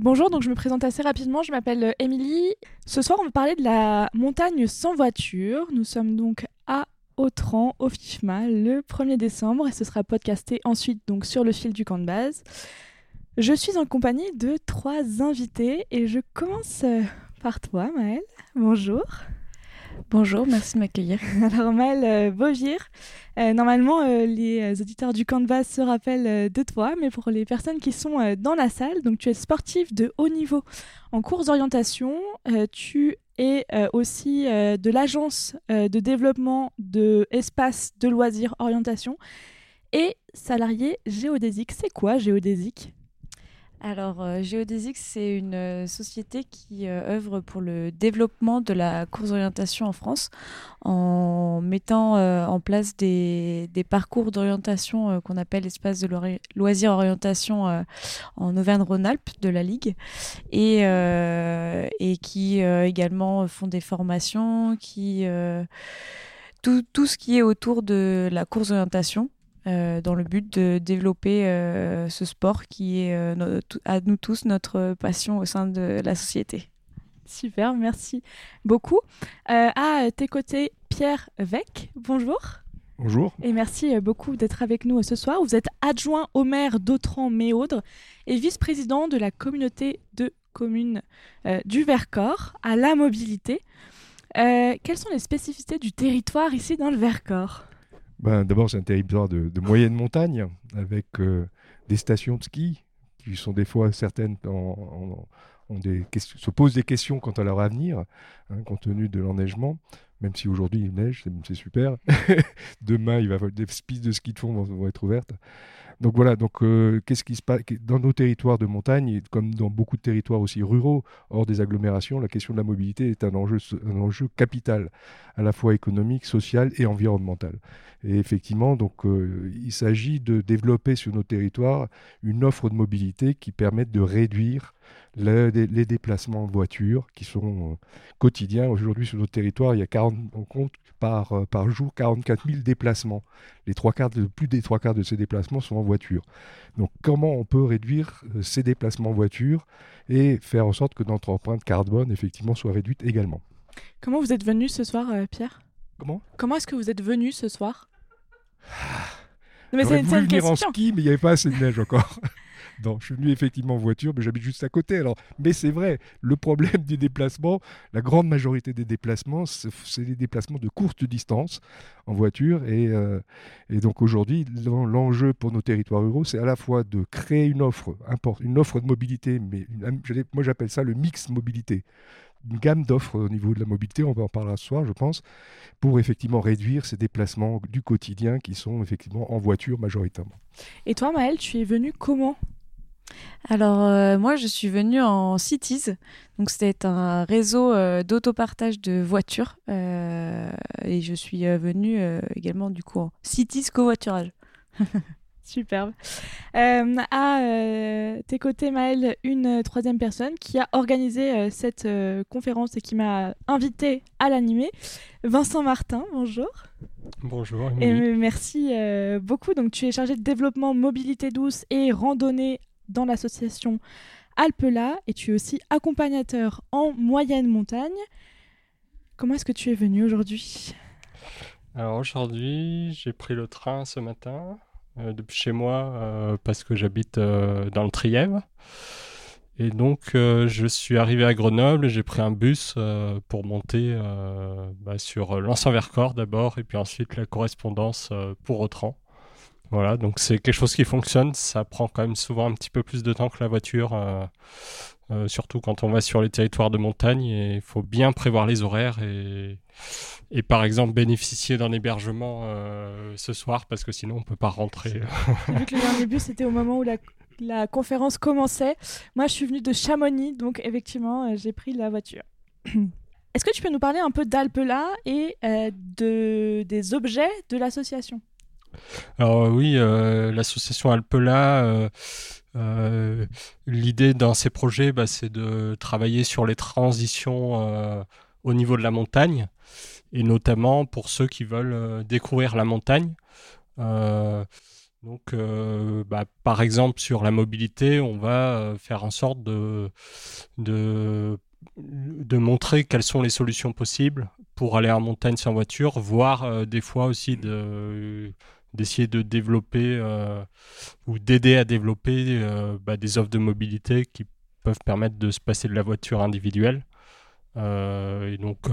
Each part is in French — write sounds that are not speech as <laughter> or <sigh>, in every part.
Bonjour, donc je me présente assez rapidement, je m'appelle euh, Émilie. Ce soir, on va parler de la montagne sans voiture. Nous sommes donc à Autran, au FIFMA, le 1er décembre, et ce sera podcasté ensuite donc sur le fil du camp de base. Je suis en compagnie de trois invités et je commence euh, par toi, Maëlle. Bonjour. Bonjour, merci de m'accueillir. <laughs> Alors Maëlle euh, euh, normalement euh, les auditeurs du Canvas se rappellent de toi, mais pour les personnes qui sont dans la salle, donc tu es sportif de haut niveau en course d'orientation, tu es aussi de l'agence de développement de de loisirs orientation et salarié géodésique. C'est quoi géodésique? Alors, euh, c'est une euh, société qui euh, œuvre pour le développement de la course d'orientation en France en mettant en place des, parcours d'orientation qu'on appelle espace de loisirs orientation en Auvergne-Rhône-Alpes de la Ligue et, et qui également font des formations, qui, tout, tout ce qui est autour de la course d'orientation. Euh, dans le but de développer euh, ce sport qui est euh, à nous tous notre passion au sein de la société. Super, merci beaucoup. à tes côtés, Pierre Vec, bonjour. Bonjour. Et merci beaucoup d'être avec nous ce soir. Vous êtes adjoint au maire d'Autran-Méaudre et vice-président de la communauté de communes du Vercors à la mobilité. quelles sont les spécificités du territoire ici dans le Vercors? Ben, D'abord, c'est un territoire de, moyenne montagne, avec euh, des stations de ski, qui sont des fois certaines se posent des questions quant à leur avenir, hein, compte tenu de l'enneigement. Même si aujourd'hui il neige, c'est super. <laughs> Demain, il va des pistes de ski de fond vont être ouvertes. Donc voilà, donc euh, qu'est-ce qui se passe dans nos territoires de montagne, comme dans beaucoup de territoires aussi ruraux, hors des agglomérations, la question de la mobilité est un enjeu, un enjeu capital, à la fois économique, social et environnemental. Et effectivement, donc euh, il s'agit de développer sur nos territoires une offre de mobilité qui permette de réduire les déplacements en voiture qui sont euh, quotidiens. Aujourd'hui, sur notre territoire, il y a 40, on compte par, par jour 44 000 déplacements. Les trois quarts plus des trois quarts de ces déplacements sont en voiture. Donc, comment on peut réduire euh, ces déplacements en voiture et faire en sorte que notre empreinte carbone, effectivement, soit réduite également? Comment vous êtes venu ce soir, Pierre? Comment? Comment est-ce que vous êtes venu ce soir? Mais c'est une venir en ski, mais il n'y avait pas assez de neige encore. <laughs> Non, je suis venu effectivement en voiture, mais j'habite juste à côté. Alors, mais c'est vrai, le problème <laughs> des déplacements, la grande majorité des déplacements, c'est des déplacements de courte distance en voiture. Et, euh, donc aujourd'hui, l'enjeu pour nos territoires ruraux, c'est à la fois de créer une offre, une offre de mobilité, mais moi j'appelle ça le mix mobilité une gamme d'offres au niveau de la mobilité, on va en parler ce soir, je pense, pour effectivement réduire ces déplacements du quotidien qui sont effectivement en voiture majoritairement. Et toi, Maëlle, tu es venue comment? Alors euh, moi je suis venue en Cities, donc c'était un réseau euh, d'autopartage de voitures euh, et je suis venue également du coup en Cities covoiturage. <laughs> Superbe. à tes côtés, Maëlle, une troisième personne qui a organisé cette conférence et qui m'a invité à l'animer, Vincent Martin. Bonjour. Bonjour. Et merci beaucoup. Donc, tu es chargé de développement mobilité douce et randonnée dans l'association Alpela et tu es aussi accompagnateur en moyenne montagne. Comment est-ce que tu es venu aujourd'hui? Alors aujourd'hui, j'ai pris le train ce matin euh, depuis chez moi euh, parce que j'habite euh, dans le Trièvre. Et donc je suis arrivé à Grenoble et j'ai pris un bus pour monter bah, sur l'Anse-en-Vercors d'abord et puis ensuite la correspondance pour Autran. Voilà, donc c'est quelque chose qui fonctionne. Ça prend quand même souvent un petit peu plus de temps que la voiture, euh, euh, surtout quand on va sur les territoires de montagne. Et il faut bien prévoir les horaires et, et par exemple bénéficier d'un hébergement euh, ce soir parce que sinon on peut pas rentrer. Vu que le dernier bus c'était au moment où la, la conférence commençait. Moi je suis venue de Chamonix, donc effectivement j'ai pris la voiture. <clears throat> Est-ce que tu peux nous parler un peu d'Alpela et de, des objets de l'association? Alors oui, euh, l'association Alpela, euh, l'idée dans ces projets, bah, c'est de travailler sur les transitions euh, au niveau de la montagne, et notamment pour ceux qui veulent découvrir la montagne. Donc, bah, par exemple, sur la mobilité, on va faire en sorte de, montrer quelles sont les solutions possibles pour aller en montagne sans voiture, voire des fois aussi de d'essayer de développer euh, ou d'aider à développer euh, bah, des offres de mobilité qui peuvent permettre de se passer de la voiture individuelle. Euh, et donc,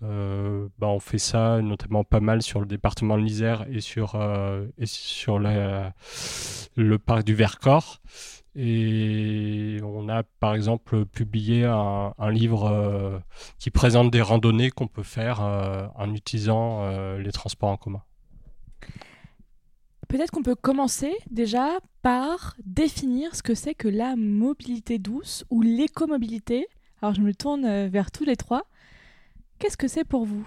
bah, on fait ça notamment pas mal sur le département de l'Isère et sur, sur le parc du Vercors. Et on a par exemple publié un livre qui présente des randonnées qu'on peut faire en utilisant les transports en commun. Peut-être qu'on peut commencer déjà par définir ce que c'est que la mobilité douce ou l'écomobilité. Alors je me tourne euh, vers tous les trois. Qu'est-ce que c'est pour vous?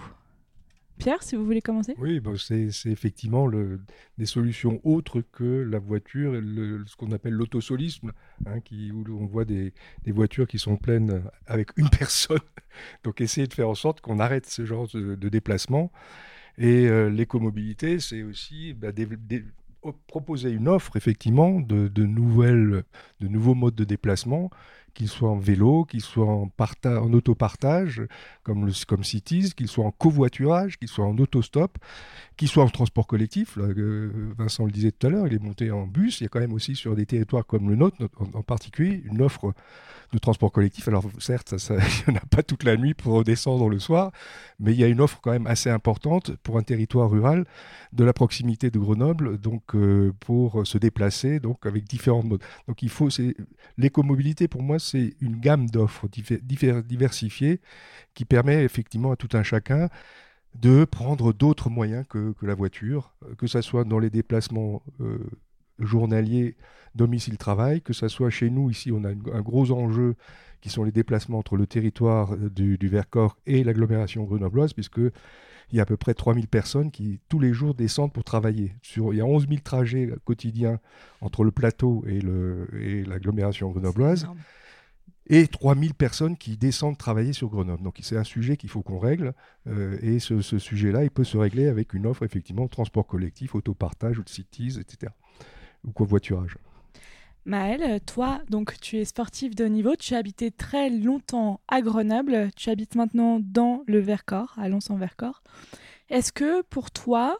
Pierre, si vous voulez commencer? Oui, c'est effectivement des solutions autres que la voiture, ce qu'on appelle l'autosolisme, hein, où on voit des, voitures qui sont pleines avec une <laughs> personne. Donc essayer de faire en sorte qu'on arrête ce genre de, de déplacement. Et euh, l'écomobilité, c'est aussi bah, proposer une offre effectivement de, nouvelles, de nouveaux modes de déplacement qu'ils soient en vélo, qu'ils soient en, en autopartage, comme, comme Cities, qu'ils soient en covoiturage, qu'ils soient en autostop, qu'ils soient en transport collectif. Euh, Vincent le disait tout à l'heure, il est monté en bus. Il y a quand même aussi sur des territoires comme le nôtre, en, particulier, une offre de transport collectif. Alors certes, <laughs> il n'y en a pas toute la nuit pour redescendre le soir, mais il y a une offre quand même assez importante pour un territoire rural de la proximité de Grenoble, donc euh, pour se déplacer, donc avec différents modes. Donc il faut, c'est l'écomobilité pour moi, c'est une gamme d'offres diversifiées qui permet effectivement à tout un chacun de prendre d'autres moyens que, la voiture, que ce soit dans les déplacements euh, journaliers domicile-travail, que ce soit chez nous, ici on a un gros enjeu qui sont les déplacements entre le territoire euh, du, Vercors et l'agglomération grenobloise, puisque il y a à peu près 3000 personnes qui tous les jours descendent pour travailler. Sur, il y a 11 000 trajets quotidiens entre le plateau et l'agglomération grenobloise et 3000 personnes qui descendent travailler sur Grenoble. Donc c'est un sujet qu'il faut qu'on règle, euh, et ce, sujet-là, il peut se régler avec une offre, effectivement, de transport collectif, autopartage, ou de cities, etc. Ou covoiturage. Maëlle, toi, donc tu es sportif de haut niveau, tu as habité très longtemps à Grenoble, tu habites maintenant dans le Vercors, à Lons-en-Vercors. Est-ce que pour toi,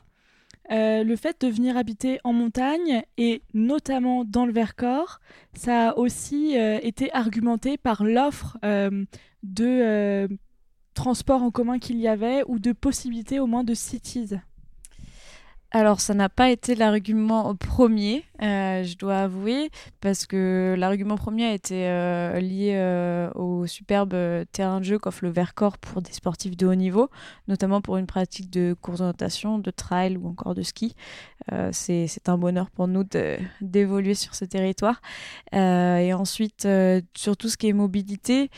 euh, le fait de venir habiter en montagne et notamment dans le Vercors, ça a aussi euh, été argumenté par l'offre euh, de transport en commun qu'il y avait ou de possibilités au moins de cities? Alors, ça n'a pas été l'argument premier, euh, je dois avouer, parce que l'argument premier a été euh, lié euh, au superbe terrain de jeu qu'offre le Vercors pour des sportifs de haut niveau, notamment pour une pratique de course d'orientation, de trail ou encore de ski. C'est un bonheur pour nous d'évoluer sur ce territoire. et ensuite, sur tout ce qui est mobilité,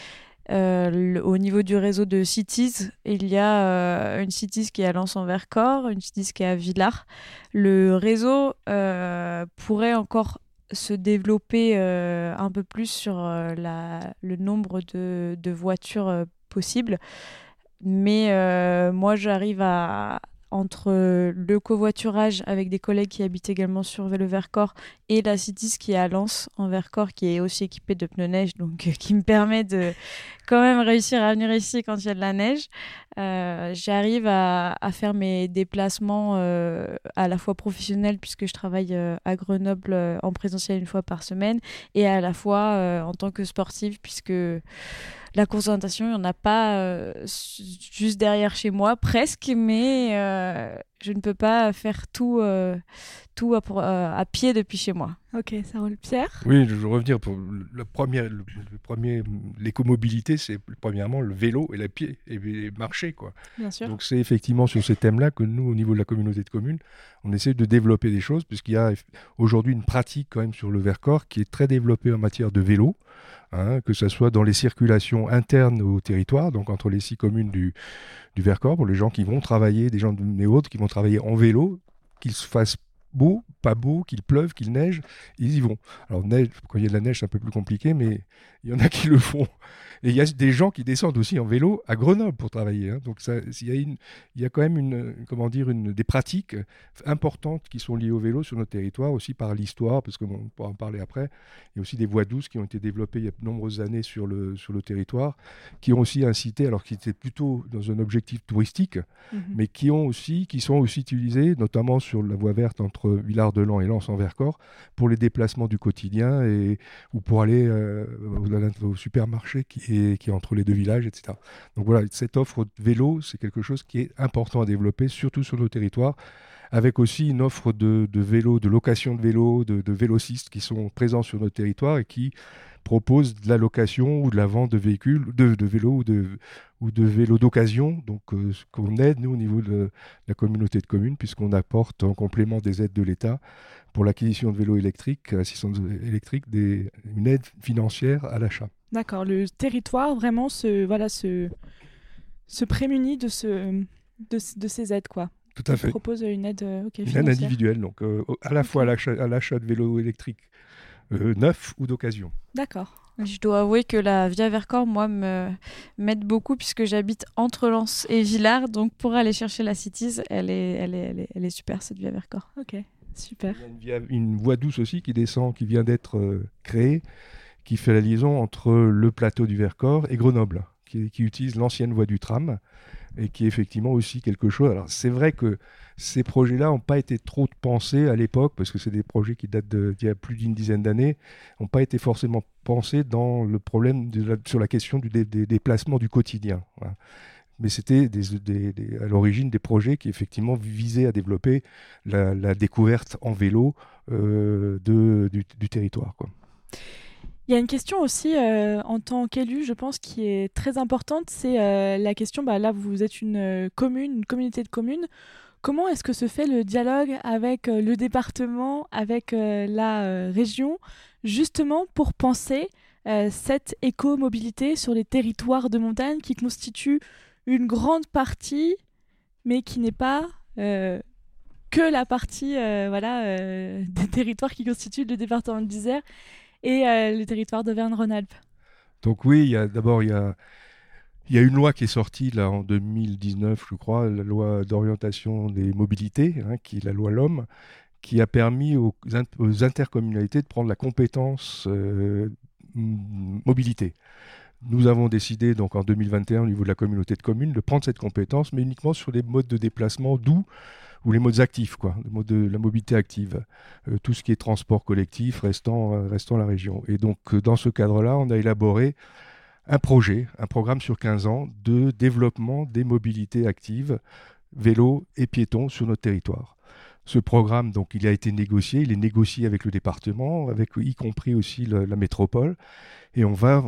euh, au niveau du réseau de cities, il y a euh, une cities qui est à Lens-en-Vercors, une cities qui est à Villars. Le réseau euh, pourrait encore se développer un peu plus sur le nombre de, voitures possibles. Mais moi, j'arrive à, entre le covoiturage avec des collègues qui habitent également sur le Vercors et la Citis qui est à Lens en Vercors qui est aussi équipée de pneus neige donc qui me permet de quand même réussir à venir ici quand il y a de la neige. Euh, j'arrive à, faire mes déplacements euh, à la fois professionnels puisque je travaille euh, à Grenoble en présentiel une fois par semaine et à la fois en tant que sportive puisque la course d'orientation, il n'y en a pas juste derrière chez moi, presque, mais je ne peux pas faire tout, euh, tout à, pied depuis chez moi. Ok, ça roule. Pierre? Oui, je veux revenir pour le premier, le, premier l'écomobilité, c'est premièrement le vélo et la pied et, marcher, quoi. Bien sûr. Donc c'est effectivement sur ces thèmes-là que nous, au niveau de la communauté de communes, on essaie de développer des choses, puisqu'il y a aujourd'hui une pratique quand même sur le Vercors qui est très développée en matière de vélo. Hein, que ce soit dans les circulations internes au territoire, donc entre les six communes du, du Vercors, pour les gens qui vont travailler, des gens de, autres qui vont travailler en vélo, qu'ils se fassent beau, pas beau, qu'il pleuve, qu'il neige, ils y vont. Alors neige, quand il y a de la neige, c'est un peu plus compliqué, mais il y en a qui le font. Et il y a des gens qui descendent aussi en vélo à Grenoble pour travailler. hein. Donc il y, a une- il y a quand même une, comment dire, une, des pratiques importantes qui sont liées au vélo sur notre territoire, aussi par l'histoire, parce qu'on pourra en parler après. Il y a aussi des voies douces qui ont été développées il y a de nombreuses années sur le, sur le territoire, qui ont aussi incité, alors qu'ils étaient plutôt dans un objectif touristique, Mhm. mais qui, ont aussi, qui sont aussi utilisés, notamment sur la voie verte entre Villard-de-Lans et Lens en Vercors, pour les déplacements du quotidien et, ou pour aller euh, au, au supermarché qui est, qui est entre les deux villages, etc. Donc voilà, cette offre de vélo, c'est quelque chose qui est important à développer, surtout sur nos territoires, avec aussi une offre de, vélos, de location de vélos, de, vélocistes qui sont présents sur notre territoire et qui proposent de la location ou de la vente de véhicules, de, vélos ou de, vélos d'occasion. Donc, euh, ce qu'on aide, nous, au niveau de la communauté de communes, puisqu'on apporte en complément des aides de l'État pour l'acquisition de vélos électriques, assistance électrique, une aide financière à l'achat. D'accord, le territoire vraiment se, voilà, se, se prémunit de, ce, de, de ces aides, quoi. Tout à Il fait. propose une aide, euh, ok, Une aide individuelle, donc euh, à la fois à l'achat de vélos électriques euh, neufs ou d'occasion. D'accord. Je dois avouer que la Via Vercors, moi, me m'aide beaucoup puisque j'habite entre Lens et Villars. Donc, pour aller chercher la Cities, elle est, elle est, elle est, elle est super, cette Via Vercors. Ok, super. Il y a une, via- une voie douce aussi qui descend, qui vient d'être euh, créée, qui fait la liaison entre le plateau du Vercors et Grenoble, qui, utilise l'ancienne voie du tram et qui est effectivement aussi quelque chose. Alors c'est vrai que ces projets-là n'ont pas été trop pensés à l'époque, parce que c'est des projets qui datent d'il y a plus d'une dizaine d'années, n'ont pas été forcément pensés dans le problème sur la question du dé- des déplacements du quotidien. voilà. Mais c'était à l'origine des projets qui effectivement visaient à développer la, découverte en vélo euh, du, territoire. Il y a une question aussi euh, en tant qu'élu, je pense, qui est très importante. C'est euh, la question, bah, là, vous êtes une euh, commune, une communauté de communes. Comment est-ce que se fait le dialogue avec le département, avec la région, justement pour penser cette éco-mobilité sur les territoires de montagne qui constituent une grande partie, mais qui n'est pas que la partie <laughs> des territoires qui constituent le département d'Isère et euh, le territoire d'Auvergne-Rhône-Alpes. Donc oui, d'abord il y a, il y a une loi qui est sortie là en 2019, je crois, la loi d'orientation des mobilités, hein, qui est la loi LOM, qui a permis aux, in- aux intercommunalités de prendre la compétence euh, mobilité. Nous avons décidé donc en 2021 au niveau de la communauté de communes de prendre cette compétence, mais uniquement sur les modes de déplacement doux ou les modes actifs, quoi, la mobilité active, Euh, tout ce qui est transport collectif restant, euh, la région. Et donc euh, dans ce cadre-là, on a élaboré un projet, un programme sur 15 ans de développement des mobilités actives, vélo et piétons sur notre territoire. Ce programme, donc, il a été négocié, il est négocié avec le département, avec y compris aussi la métropole, et on va,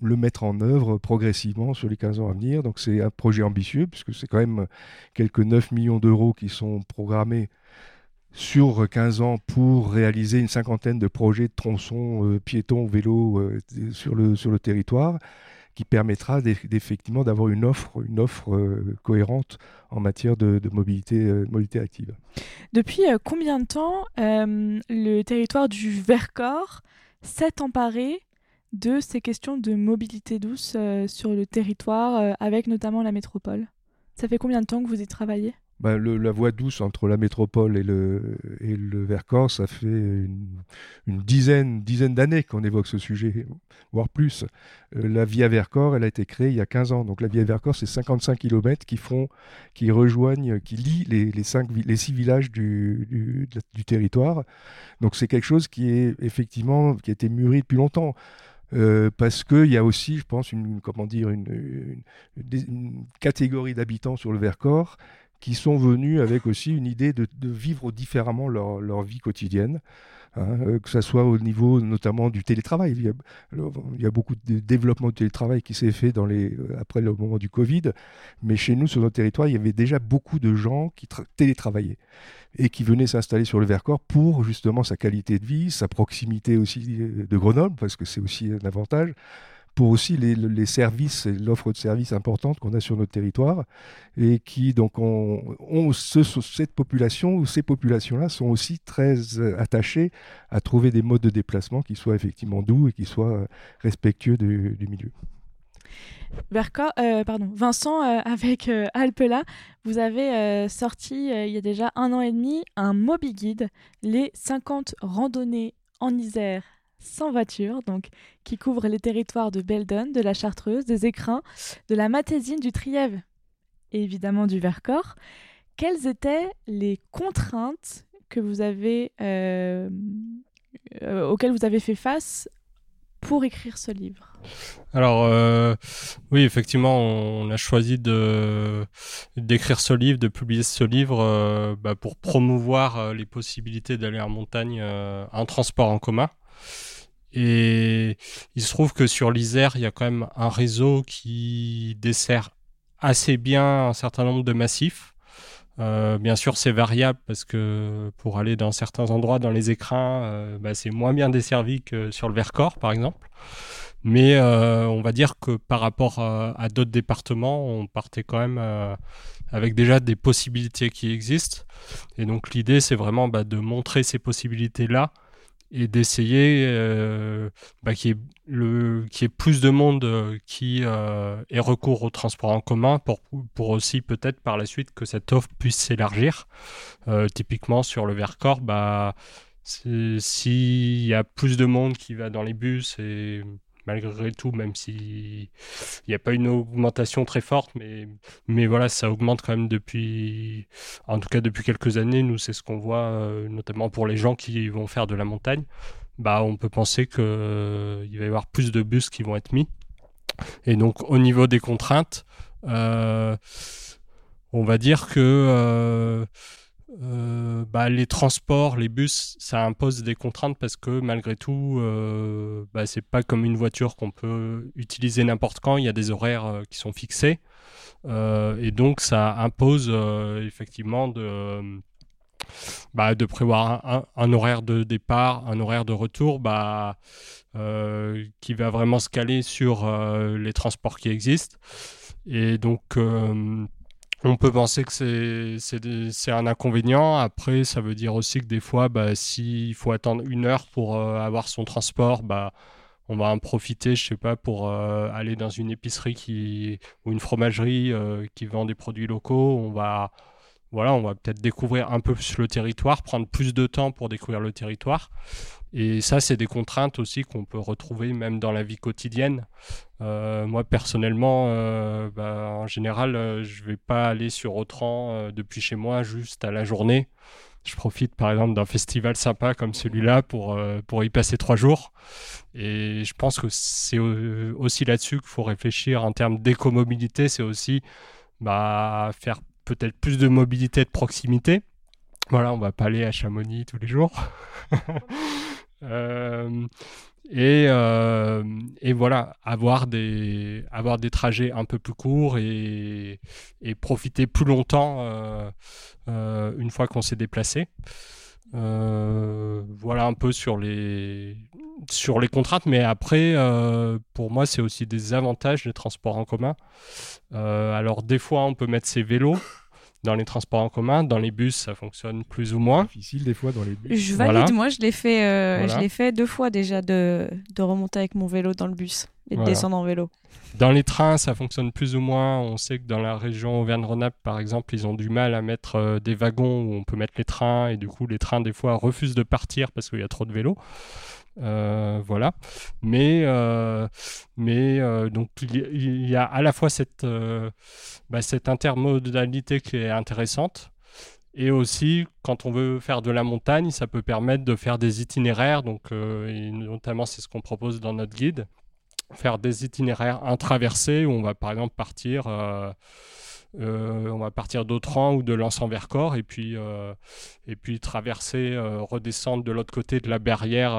le mettre en œuvre progressivement sur les 15 ans à venir. Donc c'est un projet ambitieux, puisque c'est quand même quelques 9 millions d'euros qui sont programmés sur 15 ans pour réaliser une cinquantaine de projets de tronçons euh, piétons, vélos euh, sur le territoire, qui permettra d'eff- d'effectivement d'avoir une offre, une offre euh, cohérente en matière de, euh, mobilité active. Depuis euh, combien de temps le territoire du Vercors s'est emparé de ces questions de mobilité douce sur le territoire, avec notamment la métropole? Ça fait combien de temps que vous y travaillez? Le- la voie douce entre la métropole et le, Vercors, ça fait une, dizaine, dizaine d'années qu'on évoque ce sujet, voire plus. Euh, la Via Vercors, elle a été créée il y a 15 ans. Donc la Via Vercors, c'est 55 km qui, font, qui rejoignent, qui lient les, les, les six villages du, territoire. Donc c'est quelque chose qui est effectivement, qui a été mûri depuis longtemps. Euh, parce qu'il y a aussi, je pense, une, comment dire, une catégorie d'habitants sur le Vercors qui sont venus avec aussi une idée de, vivre différemment leur, vie quotidienne, hein, euh, que ce soit au niveau notamment du télétravail. Il y a, beaucoup de développement du télétravail qui s'est fait euh, après le moment du Covid, mais chez nous, sur notre territoire, il y avait déjà beaucoup de gens qui tra- télétravaillaient et qui venaient s'installer sur le Vercors pour justement sa qualité de vie, sa proximité aussi euh, de Grenoble, parce que c'est aussi un avantage, pour aussi les, services et l'offre de services importante qu'on a sur notre territoire et qui donc ont, cette population ou ces populations-là sont aussi très attachées à trouver des modes de déplacement qui soient effectivement doux et qui soient respectueux du, milieu. pardon, Vincent, avec Alpela, vous avez sorti il y a déjà un an et demi un Moby Guide, les 50 randonnées en Isère sans voiture, donc qui couvre les territoires de Beldon, de la Chartreuse, des Écrins, de la Matésine, du Trièves et évidemment du Vercors. Quelles étaient les contraintes que vous avez, euh, euh, auxquelles vous avez fait face pour écrire ce livre? Alors euh, oui, effectivement, on a choisi d'écrire ce livre, de publier ce livre bah, pour promouvoir les possibilités d'aller en montagne en transport en commun. Et il se trouve que sur l'Isère, il y a quand même un réseau qui dessert assez bien un certain nombre de massifs. Euh, bien sûr, c'est variable parce que pour aller dans certains endroits, dans les écrins, euh, bah, c'est moins bien desservi que sur le Vercors, par exemple. Mais euh, on va dire que par rapport à d'autres départements, on partait quand même avec déjà des possibilités qui existent. Et donc l'idée, c'est vraiment bah, de montrer ces possibilités-là et d'essayer euh, bah, qu'il y, ait plus de monde euh, qui euh, ait recours au transport en commun pour, pour aussi peut-être par la suite que cette offre puisse s'élargir. typiquement sur le Vercors, bah, s'il y a plus de monde qui va dans les bus et malgré tout, même s'il n'y a pas une augmentation très forte, mais, mais voilà, ça augmente quand même depuis, en tout cas depuis quelques années. Nous, c'est ce qu'on voit, euh, notamment pour les gens qui vont faire de la montagne. Bah, on peut penser qu'il euh, va y avoir plus de bus qui vont être mis. Et donc, au niveau des contraintes, euh, on va dire que euh, bah, les transports, les bus, ça impose des contraintes parce que malgré tout, euh, bah, c'est pas comme une voiture qu'on peut utiliser n'importe quand. Il y a des horaires euh, qui sont fixés et donc ça impose effectivement de bah, prévoir un, horaire de départ, un horaire de retour, qui va vraiment se caler sur les transports qui existent. Et donc on peut penser que c'est un inconvénient. Après, ça veut dire aussi que des fois, bah, s'il faut attendre une heure pour euh, avoir son transport, bah, on va en profiter, je sais pas, pour euh, aller dans une épicerie qui, ou une fromagerie euh, qui vend des produits locaux. On va, voilà, on va peut-être découvrir un peu plus le territoire, prendre plus de temps pour découvrir le territoire. Et ça, c'est des contraintes aussi qu'on peut retrouver même dans la vie quotidienne. Euh, moi, personnellement, euh, bah, en général, euh, je ne vais pas aller sur Autran depuis chez moi juste à la journée. Je profite par exemple d'un festival sympa comme celui-là pour, pour y passer trois jours. Et je pense que c'est aussi là-dessus qu'il faut réfléchir en termes d'écomobilité. C'est aussi bah, faire peut-être plus de mobilité de proximité. Voilà, on va pas aller à Chamonix tous les jours. <laughs> Euh, et, euh, et, voilà, avoir des, trajets un peu plus courts et, et profiter plus longtemps euh, une fois qu'on s'est déplacé. voilà un peu sur les, sur les contraintes, mais après, pour moi, c'est aussi des avantages des transports en commun. alors, des fois, on peut mettre ses vélos dans les transports en commun. Dans les bus, ça fonctionne plus ou moins. Difficile des fois dans les bus. Je valide, moi je l'ai fait, euh, je l'ai fait deux fois déjà de, de, remonter avec mon vélo dans le bus et de descendre en vélo. Dans les trains, ça fonctionne plus ou moins. On sait que dans la région Auvergne-Rhône-Alpes, par exemple, ils ont du mal à mettre euh, des wagons où on peut mettre les trains et du coup, les trains des fois refusent de partir parce qu'il y a trop de vélos. Euh, voilà. Mais, euh, mais euh, donc il y, a à la fois cette, bah, cette intermodalité qui est intéressante. Et aussi, quand on veut faire de la montagne, ça peut permettre de faire des itinéraires. Donc, notamment, c'est ce qu'on propose dans notre guide. Faire des itinéraires intraversés où on va par exemple partir on va partir d'Autran ou de l'Anse-en-Vercors et puis euh, et puis traverser, euh, redescendre de l'autre côté de la barrière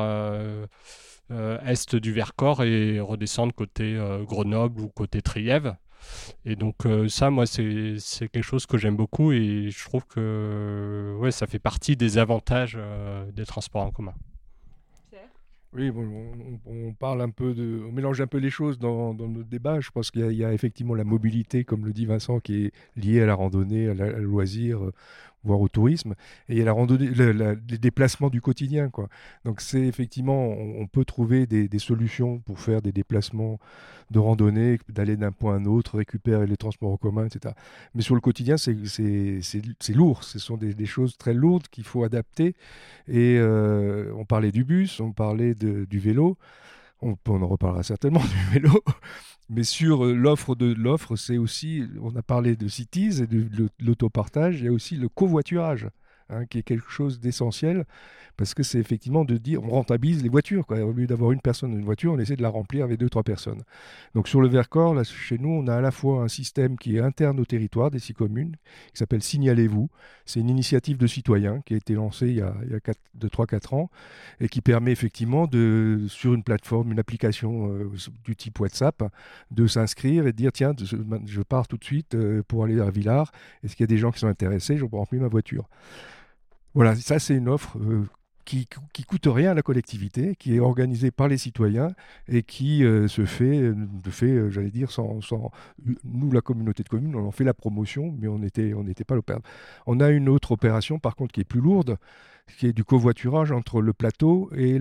est du Vercors et redescendre côté Grenoble ou côté Trièves. Et donc ça, moi, c'est quelque chose que j'aime beaucoup et je trouve que ouais, ça fait partie des avantages des transports en commun. Oui, on, parle un peu on mélange un peu les choses dans, notre débat. Je pense qu'il y, a effectivement la mobilité, comme le dit Vincent, qui est liée à la randonnée, à, la, loisir, voire au tourisme. Et il y a la randonnée, les déplacements du quotidien. Quoi. Donc c'est effectivement, on, peut trouver des, solutions pour faire des déplacements de randonnée, d'aller d'un point à un autre, récupérer les transports en commun, etc. Mais sur le quotidien, c'est lourd. Ce sont des, choses très lourdes qu'il faut adapter. Et euh, on parlait du bus, on parlait du vélo. On, en reparlera certainement <laughs> du vélo, mais sur euh, l'offre de l'offre, c'est aussi, on a parlé de cities et de l'autopartage, il y a aussi le covoiturage. Hein, qui est quelque chose d'essentiel, parce que c'est effectivement de dire, on rentabilise les voitures. Quoi. Au lieu d'avoir une personne dans une voiture, on essaie de la remplir avec deux, trois personnes. Donc sur le Vercors, chez nous, on a à la fois un système qui est interne au territoire des six communes, qui s'appelle Signalez-vous. C'est une initiative de citoyens qui a été lancée il y a, il y a 4, de 3-4 ans, et qui permet effectivement, de, sur une plateforme, une application euh, du type WhatsApp, de s'inscrire et de dire, tiens, je, pars tout de suite euh, pour aller à Villars, est-ce qu'il y a des gens qui sont intéressés, je peux remplir ma voiture. Voilà, ça c'est une offre euh, qui, qui coûte rien à la collectivité, qui est organisée par les citoyens et qui euh, se fait, euh, fait j'allais dire, sans, sans, Nous, la communauté de communes, on en fait la promotion, mais on n'était on pas l'opérateur. On a une autre opération, par contre, qui est plus lourde, qui est du covoiturage entre le plateau et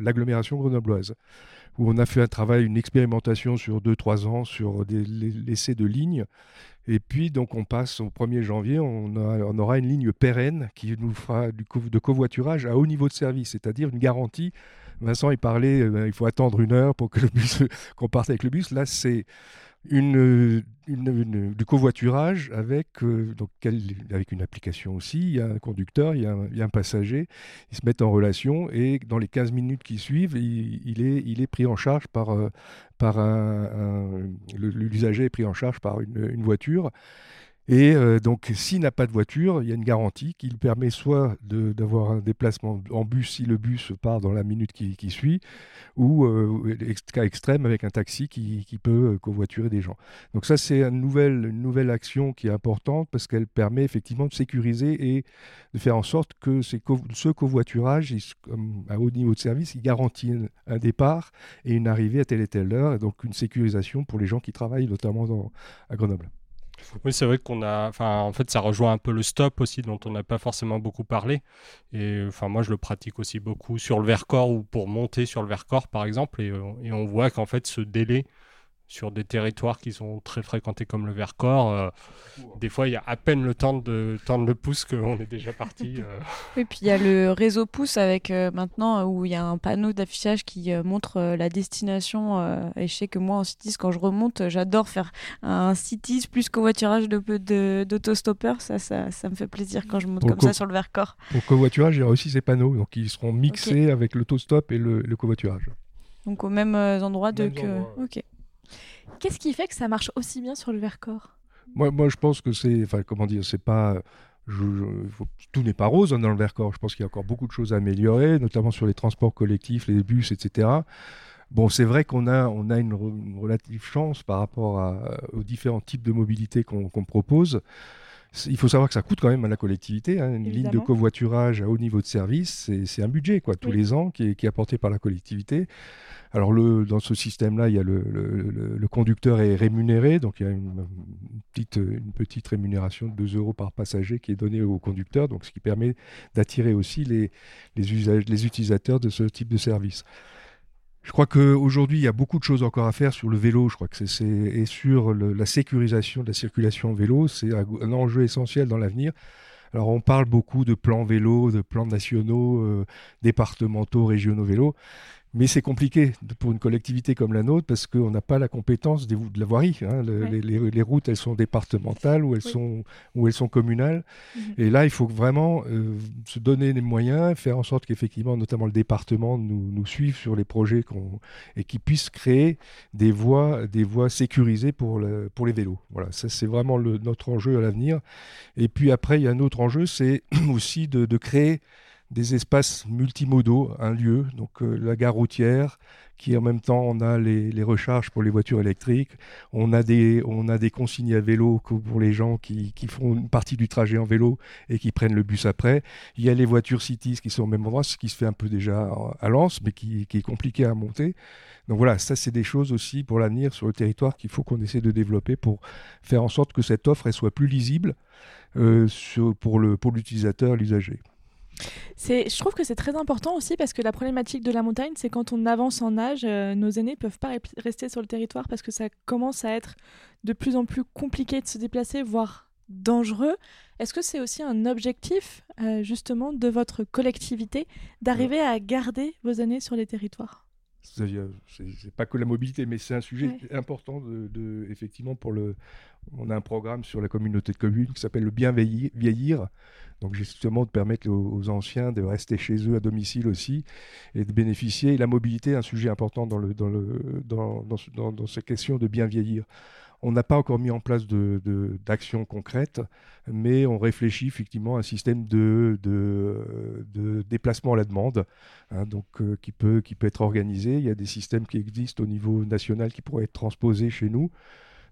l'agglomération grenobloise où on a fait un travail, une expérimentation sur 2-3 ans sur des, l'essai de lignes et puis, donc, on passe au 1er janvier, on, aura une ligne pérenne qui nous fera du de covoiturage à haut niveau de service, c'est-à-dire une garantie. Vincent, il parlait, euh, il faut attendre une heure pour que le bus, <laughs> qu'on parte avec le bus. Là, c'est du covoiturage avec, euh, donc, avec une application aussi. Il y a un conducteur, il y a un, passager. Ils se mettent en relation et dans les 15 minutes qui suivent, il, est, il est pris en charge par, euh, par un, l'usager est pris en charge par une voiture. Et euh, donc, s'il n'a pas de voiture, il y a une garantie qui lui permet soit d'avoir un déplacement en bus si le bus part dans la minute qui, suit, ou euh, cas extrême avec un taxi qui, peut covoiturer des gens. Donc ça, c'est une nouvelle, action qui est importante parce qu'elle permet effectivement de sécuriser et de faire en sorte que ce covoiturage, à haut niveau de service, il garantit un, départ et une arrivée à telle et telle heure, et donc une sécurisation pour les gens qui travaillent notamment à Grenoble. Oui, c'est vrai qu'on a. En fait, ça rejoint un peu le stop aussi, dont on n'a pas forcément beaucoup parlé. Et enfin, moi, je le pratique aussi beaucoup sur le Vercors ou pour monter sur le Vercors, par exemple. Et, euh, et on voit qu'en fait, ce délai sur des territoires qui sont très fréquentés comme le Vercors. Euh, des fois, il y a à peine le temps de tendre le pouce qu'on est déjà parti. Euh. <laughs> Oui, puis il y a le réseau pouce avec euh, maintenant où il y a un panneau d'affichage qui montre la destination. et je sais que moi, en cities, quand je remonte, j'adore faire un cities plus covoiturage d'autostoppeurs. De, ça, ça, ça, me fait plaisir quand je monte comme ça sur le Vercors. Pour covoiturage, il y a aussi ces panneaux. Donc, ils seront mixés avec l'autostop et le, covoiturage. Donc, au même endroit de que. Ok. Qu'est-ce qui fait que ça marche aussi bien sur le Vercors? Moi, moi, je pense que c'est, enfin, comment dire, c'est pas, tout n'est pas rose hein, dans le Vercors. Je pense qu'il y a encore beaucoup de choses à améliorer, notamment sur les transports collectifs, les bus, etc. Bon, c'est vrai qu'on a, on a une, relative chance par rapport aux différents types de mobilité qu'on propose. Il faut savoir que ça coûte quand même à la collectivité. Hein, une ligne de covoiturage à haut niveau de service, c'est un budget quoi, tous les ans qui est, qui est, apporté par la collectivité. Alors le, dans ce système-là, il y a le, le, conducteur est rémunéré, donc il y a une, petite, une petite rémunération de 2 euros par passager qui est donnée au conducteur, donc ce qui permet d'attirer aussi les, les, usages, les utilisateurs de ce type de service. Je crois qu'aujourd'hui, il y a beaucoup de choses encore à faire sur le vélo. Je crois que c'est et sur la sécurisation de la circulation vélo, c'est un, enjeu essentiel dans l'avenir. Alors, on parle beaucoup de plans vélo, de plans nationaux, euh, départementaux, régionaux vélo. Mais c'est compliqué pour une collectivité comme la nôtre parce qu'on n'a pas la compétence de la voirie. Hein. les, routes, elles sont départementales ou elles, sont, ou elles sont communales. Mhm. Et là, il faut vraiment euh, se donner les moyens, faire en sorte qu'effectivement, notamment le département, nous, nous suive sur les projets et qu'il puisse créer des voies, des voies sécurisées pour, pour les vélos. Voilà, ça c'est vraiment notre enjeu à l'avenir. Et puis après, il y a un autre enjeu, c'est <clears throat> aussi de, de créer des espaces multimodaux, un lieu, donc la gare routière, qui en même temps, on a les, recharges pour les voitures électriques, on a des, on a des consignes à vélo pour les gens qui, font une partie du trajet en vélo et qui prennent le bus après. Il y a les voitures cities qui sont au même endroit, ce qui se fait un peu déjà à Lens, mais qui, est compliqué à monter. Donc voilà, ça c'est des choses aussi pour l'avenir sur le territoire qu'il faut qu'on essaie de développer pour faire en sorte que cette offre soit plus lisible euh, pour l'utilisateur, l'usager je trouve que c'est très important aussi parce que la problématique de la montagne, c'est quand on avance en âge, euh, nos aînés peuvent pas rester sur le territoire parce que ça commence à être de plus en plus compliqué de se déplacer, voire dangereux. Est-ce que c'est aussi un objectif euh, justement de votre collectivité d'arriver à garder vos aînés sur les territoires? C'est pas que la mobilité, mais c'est un sujet important de, effectivement pour le. On a un programme sur la communauté de communes qui s'appelle le bien vieillir, donc justement de permettre aux, anciens de rester chez eux à domicile aussi et de bénéficier. la mobilité est un sujet important dans, le, dans, de bien vieillir. On n'a pas encore mis en place d'actions concrètes, mais on réfléchit effectivement à un système de, déplacement à la demande, hein, euh, qui, peut, qui peut être organisé. Il y a des systèmes qui existent au niveau national qui pourraient être transposés chez nous.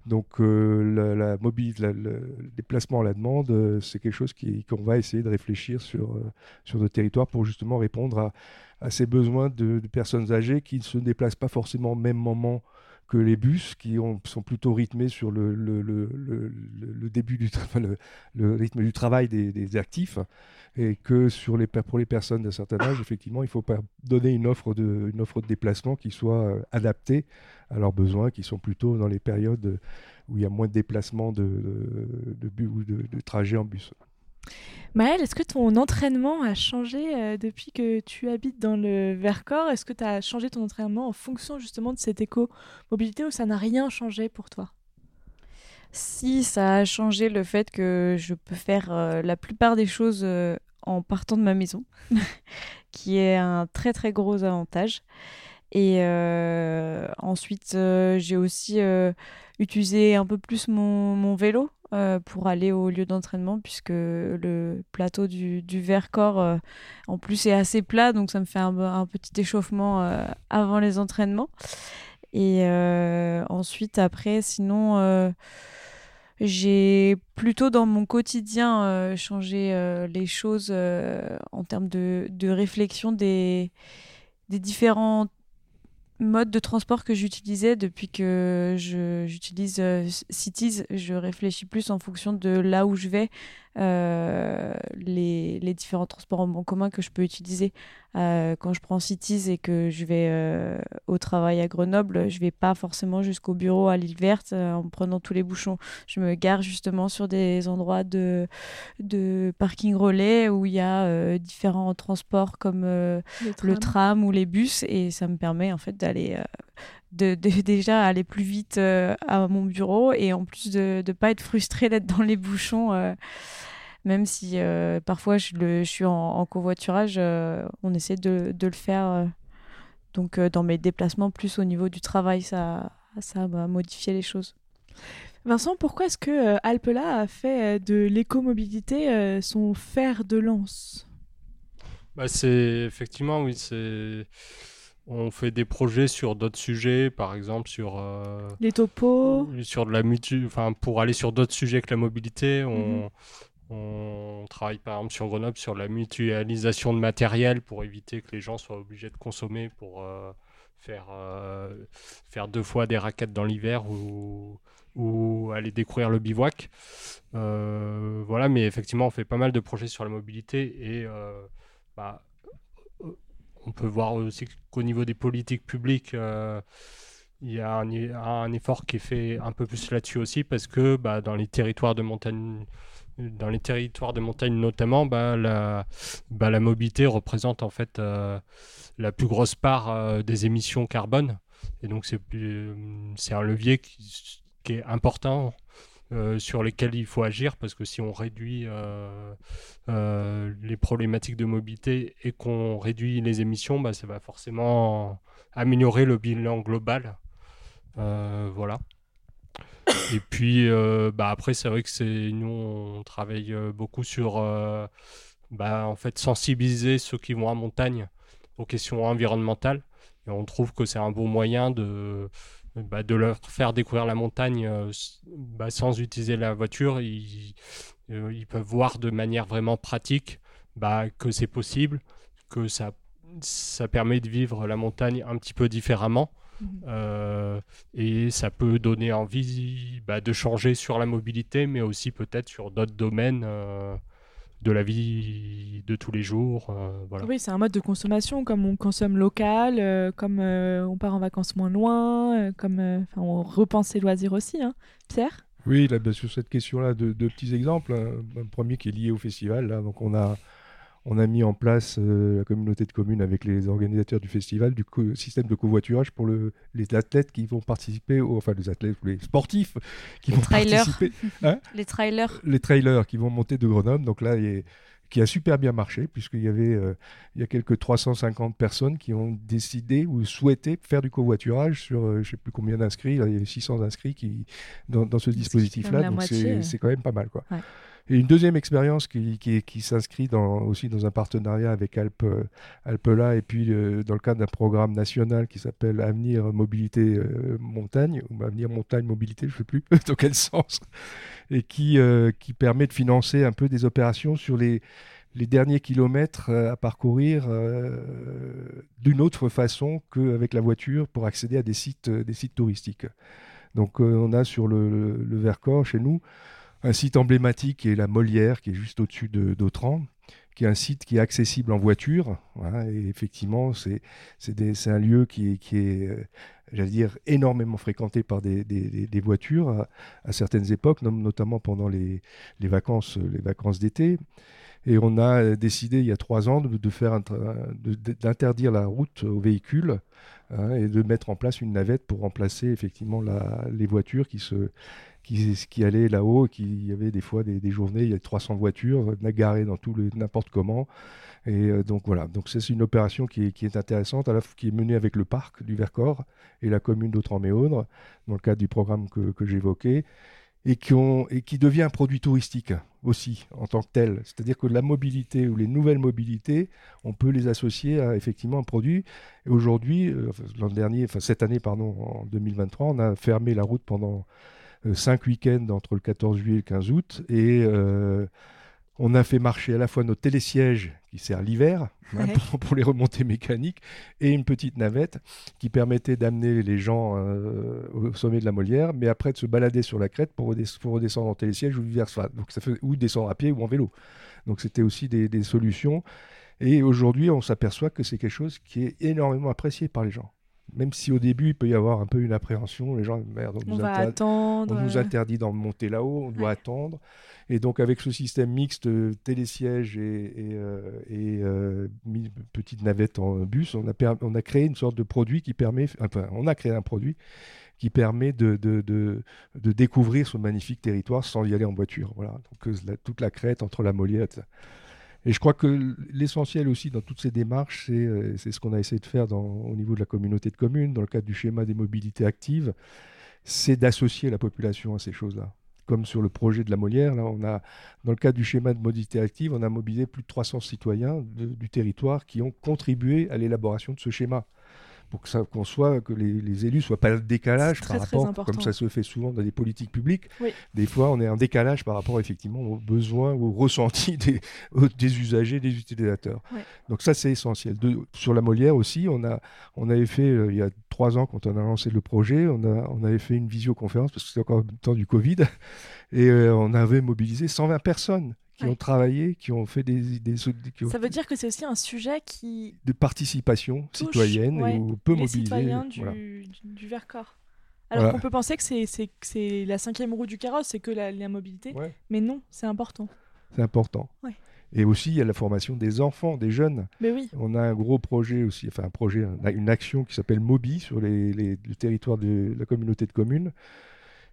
Donc euh, la, le déplacement à la demande, euh, c'est quelque chose qu'on va essayer de réfléchir sur, euh, sur notre territoire pour justement répondre à ces besoins de, personnes âgées qui ne se déplacent pas forcément au même moment que les bus qui sont plutôt rythmés sur le, début du <laughs> le, rythme du travail des, actifs et que sur les, pour les personnes d'un certain âge, effectivement, il faut donner une offre, de, une offre de déplacement qui soit euh, adaptée à leurs besoins, qui sont plutôt dans les périodes où il y a moins de déplacements de, de, de trajets en bus. Maëlle, est-ce que ton entraînement a changé euh, depuis que tu habites dans le Vercors? Est-ce que tu as changé ton entraînement en fonction justement de cette éco-mobilité ou ça n'a rien changé pour toi? Si, ça a changé le fait que je peux faire euh, la plupart des choses euh, en partant de ma maison, <laughs> qui est un très très gros avantage. Et ensuite, j'ai aussi utilisé un peu plus mon, mon vélo euh, pour aller au lieu d'entraînement puisque le plateau du, du Vercors euh, en plus est assez plat donc ça me fait un, petit échauffement euh, avant les entraînements. Et ensuite après sinon j'ai plutôt dans mon quotidien changé les choses en termes de, de réflexion des, des différents mode de transport que j'utilisais depuis que j'utilise euh, Cities. Je réfléchis plus en fonction de là où je vais, euh, les, les, différents transports en commun que je peux utiliser. Euh, quand je prends Cities et que je vais euh, au travail à Grenoble, je vais pas forcément jusqu'au bureau à l'île verte en prenant tous les bouchons. Je me gare justement sur des endroits de, de parking relais où il y a différents transports comme le tram. le tram. ou les bus et ça me permet en fait d'aller de, de, <laughs> déjà aller plus vite à mon bureau et en plus de ne pas être frustré d'être dans les bouchons même si euh, parfois je, le, je, suis en, covoiturage, euh, on essaie de, de le faire. Euh, donc dans mes déplacements, plus au niveau du travail, ça, ça va modifier les choses. Vincent, pourquoi est-ce que Alpela a fait de l'écomobilité son fer de lance? Bah, C'est effectivement, oui, c'est on fait des projets sur d'autres sujets, par exemple sur les topos, sur de la mutu, enfin pour aller sur d'autres sujets que la mobilité, on, mhm. On travaille par exemple sur Grenoble sur la mutualisation de matériel pour éviter que les gens soient obligés de consommer pour euh, faire, euh, faire deux fois des raquettes dans l'hiver ou, aller découvrir le bivouac. Euh, voilà, mais effectivement, on fait pas mal de projets sur la mobilité et bah, on peut voir aussi qu'au niveau des politiques publiques, il y a un, un, effort qui est fait un peu plus là-dessus aussi parce que bah, dans les territoires de montagne dans les territoires de montagne notamment, bah, la, bah, la mobilité représente en fait euh, la plus grosse part euh, des émissions carbone. Et donc c'est, c'est un levier qui, est important euh, sur lequel il faut agir parce que si on réduit les problématiques de mobilité et qu'on réduit les émissions, bah, ça va forcément améliorer le bilan global. voilà. Et puis, euh, bah après, c'est vrai que c'est nous, on travaille euh, beaucoup sur, euh, bah, en fait, sensibiliser ceux qui vont en montagne aux questions environnementales. Et on trouve que c'est un bon moyen de, bah, de leur faire découvrir la montagne bah, sans utiliser la voiture. Ils, ils, peuvent voir de manière vraiment pratique bah, que c'est possible, que ça, ça permet de vivre la montagne un petit peu différemment. Euh, et ça peut donner envie bah, de changer sur la mobilité, mais aussi peut-être sur d'autres domaines de la vie de tous les jours. Euh, voilà. Oui, c'est un mode de consommation, comme on consomme local, euh, comme euh, on part en vacances moins loin, comme on repense ses loisirs aussi. Hein. Pierre? Oui, là, bah, sur cette question-là, deux, petits exemples. Un premier qui est lié au festival. Là, donc on a on a mis en place euh, la communauté de communes avec les organisateurs du festival du système de covoiturage pour le, les athlètes qui vont participer, enfin les athlètes, les sportifs qui vont participer. <laughs> Hein les trailers. Les trailers qui vont monter de Grenoble. Donc là, il qui a super bien marché, puisqu'il y avait euh, il y a quelques 350 personnes qui ont décidé ou souhaité faire du covoiturage sur euh, je ne sais plus combien d'inscrits, il y avait 600 inscrits qui, dans, ce dispositif-là, donc c'est quand même pas mal. Quoi. Et une deuxième expérience qui, s'inscrit aussi dans un partenariat avec Alpe, Alpela et puis euh, dans le cadre d'un programme national qui s'appelle Avenir Mobilité euh, Montagne, ou Avenir Montagne Mobilité, je ne sais plus <laughs> dans quel sens, et qui, euh, permet de financer un peu des opérations sur les, derniers kilomètres à parcourir d'une autre façon qu'avec la voiture pour accéder à des sites, des sites touristiques. Donc on a sur le Vercors, chez nous, un site emblématique qui est la Molière, qui est juste au-dessus d'Autran, qui est un site qui est accessible en voiture. et effectivement, c'est un lieu qui est, euh, j'allais dire, énormément fréquenté par des, des, voitures à, certaines époques, notamment pendant les, les vacances, les vacances d'été. Et on a décidé il y a trois ans de, de d'interdire la route aux véhicules hein, et de mettre en place une navette pour remplacer effectivement la, les voitures qui se qui, qui là-haut, qui y avait des fois des, journées, il y a 300 voitures garées dans tout n'importe comment. Et euh, donc voilà, donc c'est une opération qui est, intéressante, qui est menée avec le parc du Vercors et la commune d'Autran-Méaudre, dans le cadre du programme que, j'évoquais, et qui, et qui devient un produit touristique aussi en tant que tel. C'est-à-dire que la mobilité ou les nouvelles mobilités, on peut les associer à effectivement un produit. Et aujourd'hui, euh, l'an dernier, enfin cette année, pardon, en 2023, on a fermé la route pendant euh, cinq week-ends entre le 14 juillet et le 15 août. Et euh, on a fait marcher à la fois notre télésiège qui sert l'hiver hein, pour, les remontées mécaniques et une petite navette qui permettait d'amener les gens euh, au sommet de la Molière, mais après de se balader sur la crête pour, redescendre en télésiège ou vice-versa. Donc ça fait, ou descendre à pied ou en vélo. Donc c'était aussi des, des solutions. Et aujourd'hui, on s'aperçoit que c'est quelque chose qui est énormément apprécié par les gens même si au début il peut y avoir un peu une appréhension, les gens, merde, on, nous, interdit, on nous interdit d'en monter là-haut, on doit attendre. Et donc avec ce système mixte euh, télésiège et, et, euh, euh, petite navette en bus, on a, on a créé une sorte de produit qui permet, enfin on a créé un produit qui permet de, de, de, de découvrir ce magnifique territoire sans y aller en voiture. Voilà, donc toute la crête entre la Molière, etc. Et je crois que l'essentiel aussi dans toutes ces démarches, c'est euh, ce qu'on a essayé de faire au niveau de la communauté de communes, dans le cadre du schéma des mobilités actives, c'est d'associer la population à ces choses-là. Comme sur le projet de la Molière, là, on a, dans le cadre du schéma de mobilité active, on a mobilisé plus de 300 citoyens du territoire qui ont contribué à l'élaboration de ce schéma pour que ça qu'on soit que les, les, élus soient pas le décalage par rapport comme ça se fait souvent dans des politiques publiques des fois on est en décalage par rapport effectivement aux besoins ou aux ressentis <laughs> des, des usagers des utilisateurs. Donc ça c'est essentiel. De, sur la Molière aussi on a on avait fait euh, il y a trois ans quand on a lancé le projet on a on avait fait une visioconférence parce que c'était encore le temps du Covid et euh, on avait mobilisé 120 personnes qui ont travaillé, qui ont fait des... des, Ça veut dire que c'est aussi un sujet qui... De participation citoyenne, et où on peut les mobiliser... citoyens du, du, Vercors. Alors qu'on peut penser que c'est la cinquième roue du carrosse, c'est que la, la mobilité. Mais non, c'est important. C'est important. Et aussi, il y a la formation des enfants, des jeunes. Mais oui. On a un gros projet aussi, enfin un projet, une action qui s'appelle Mobi sur les, les, le territoire de la communauté de communes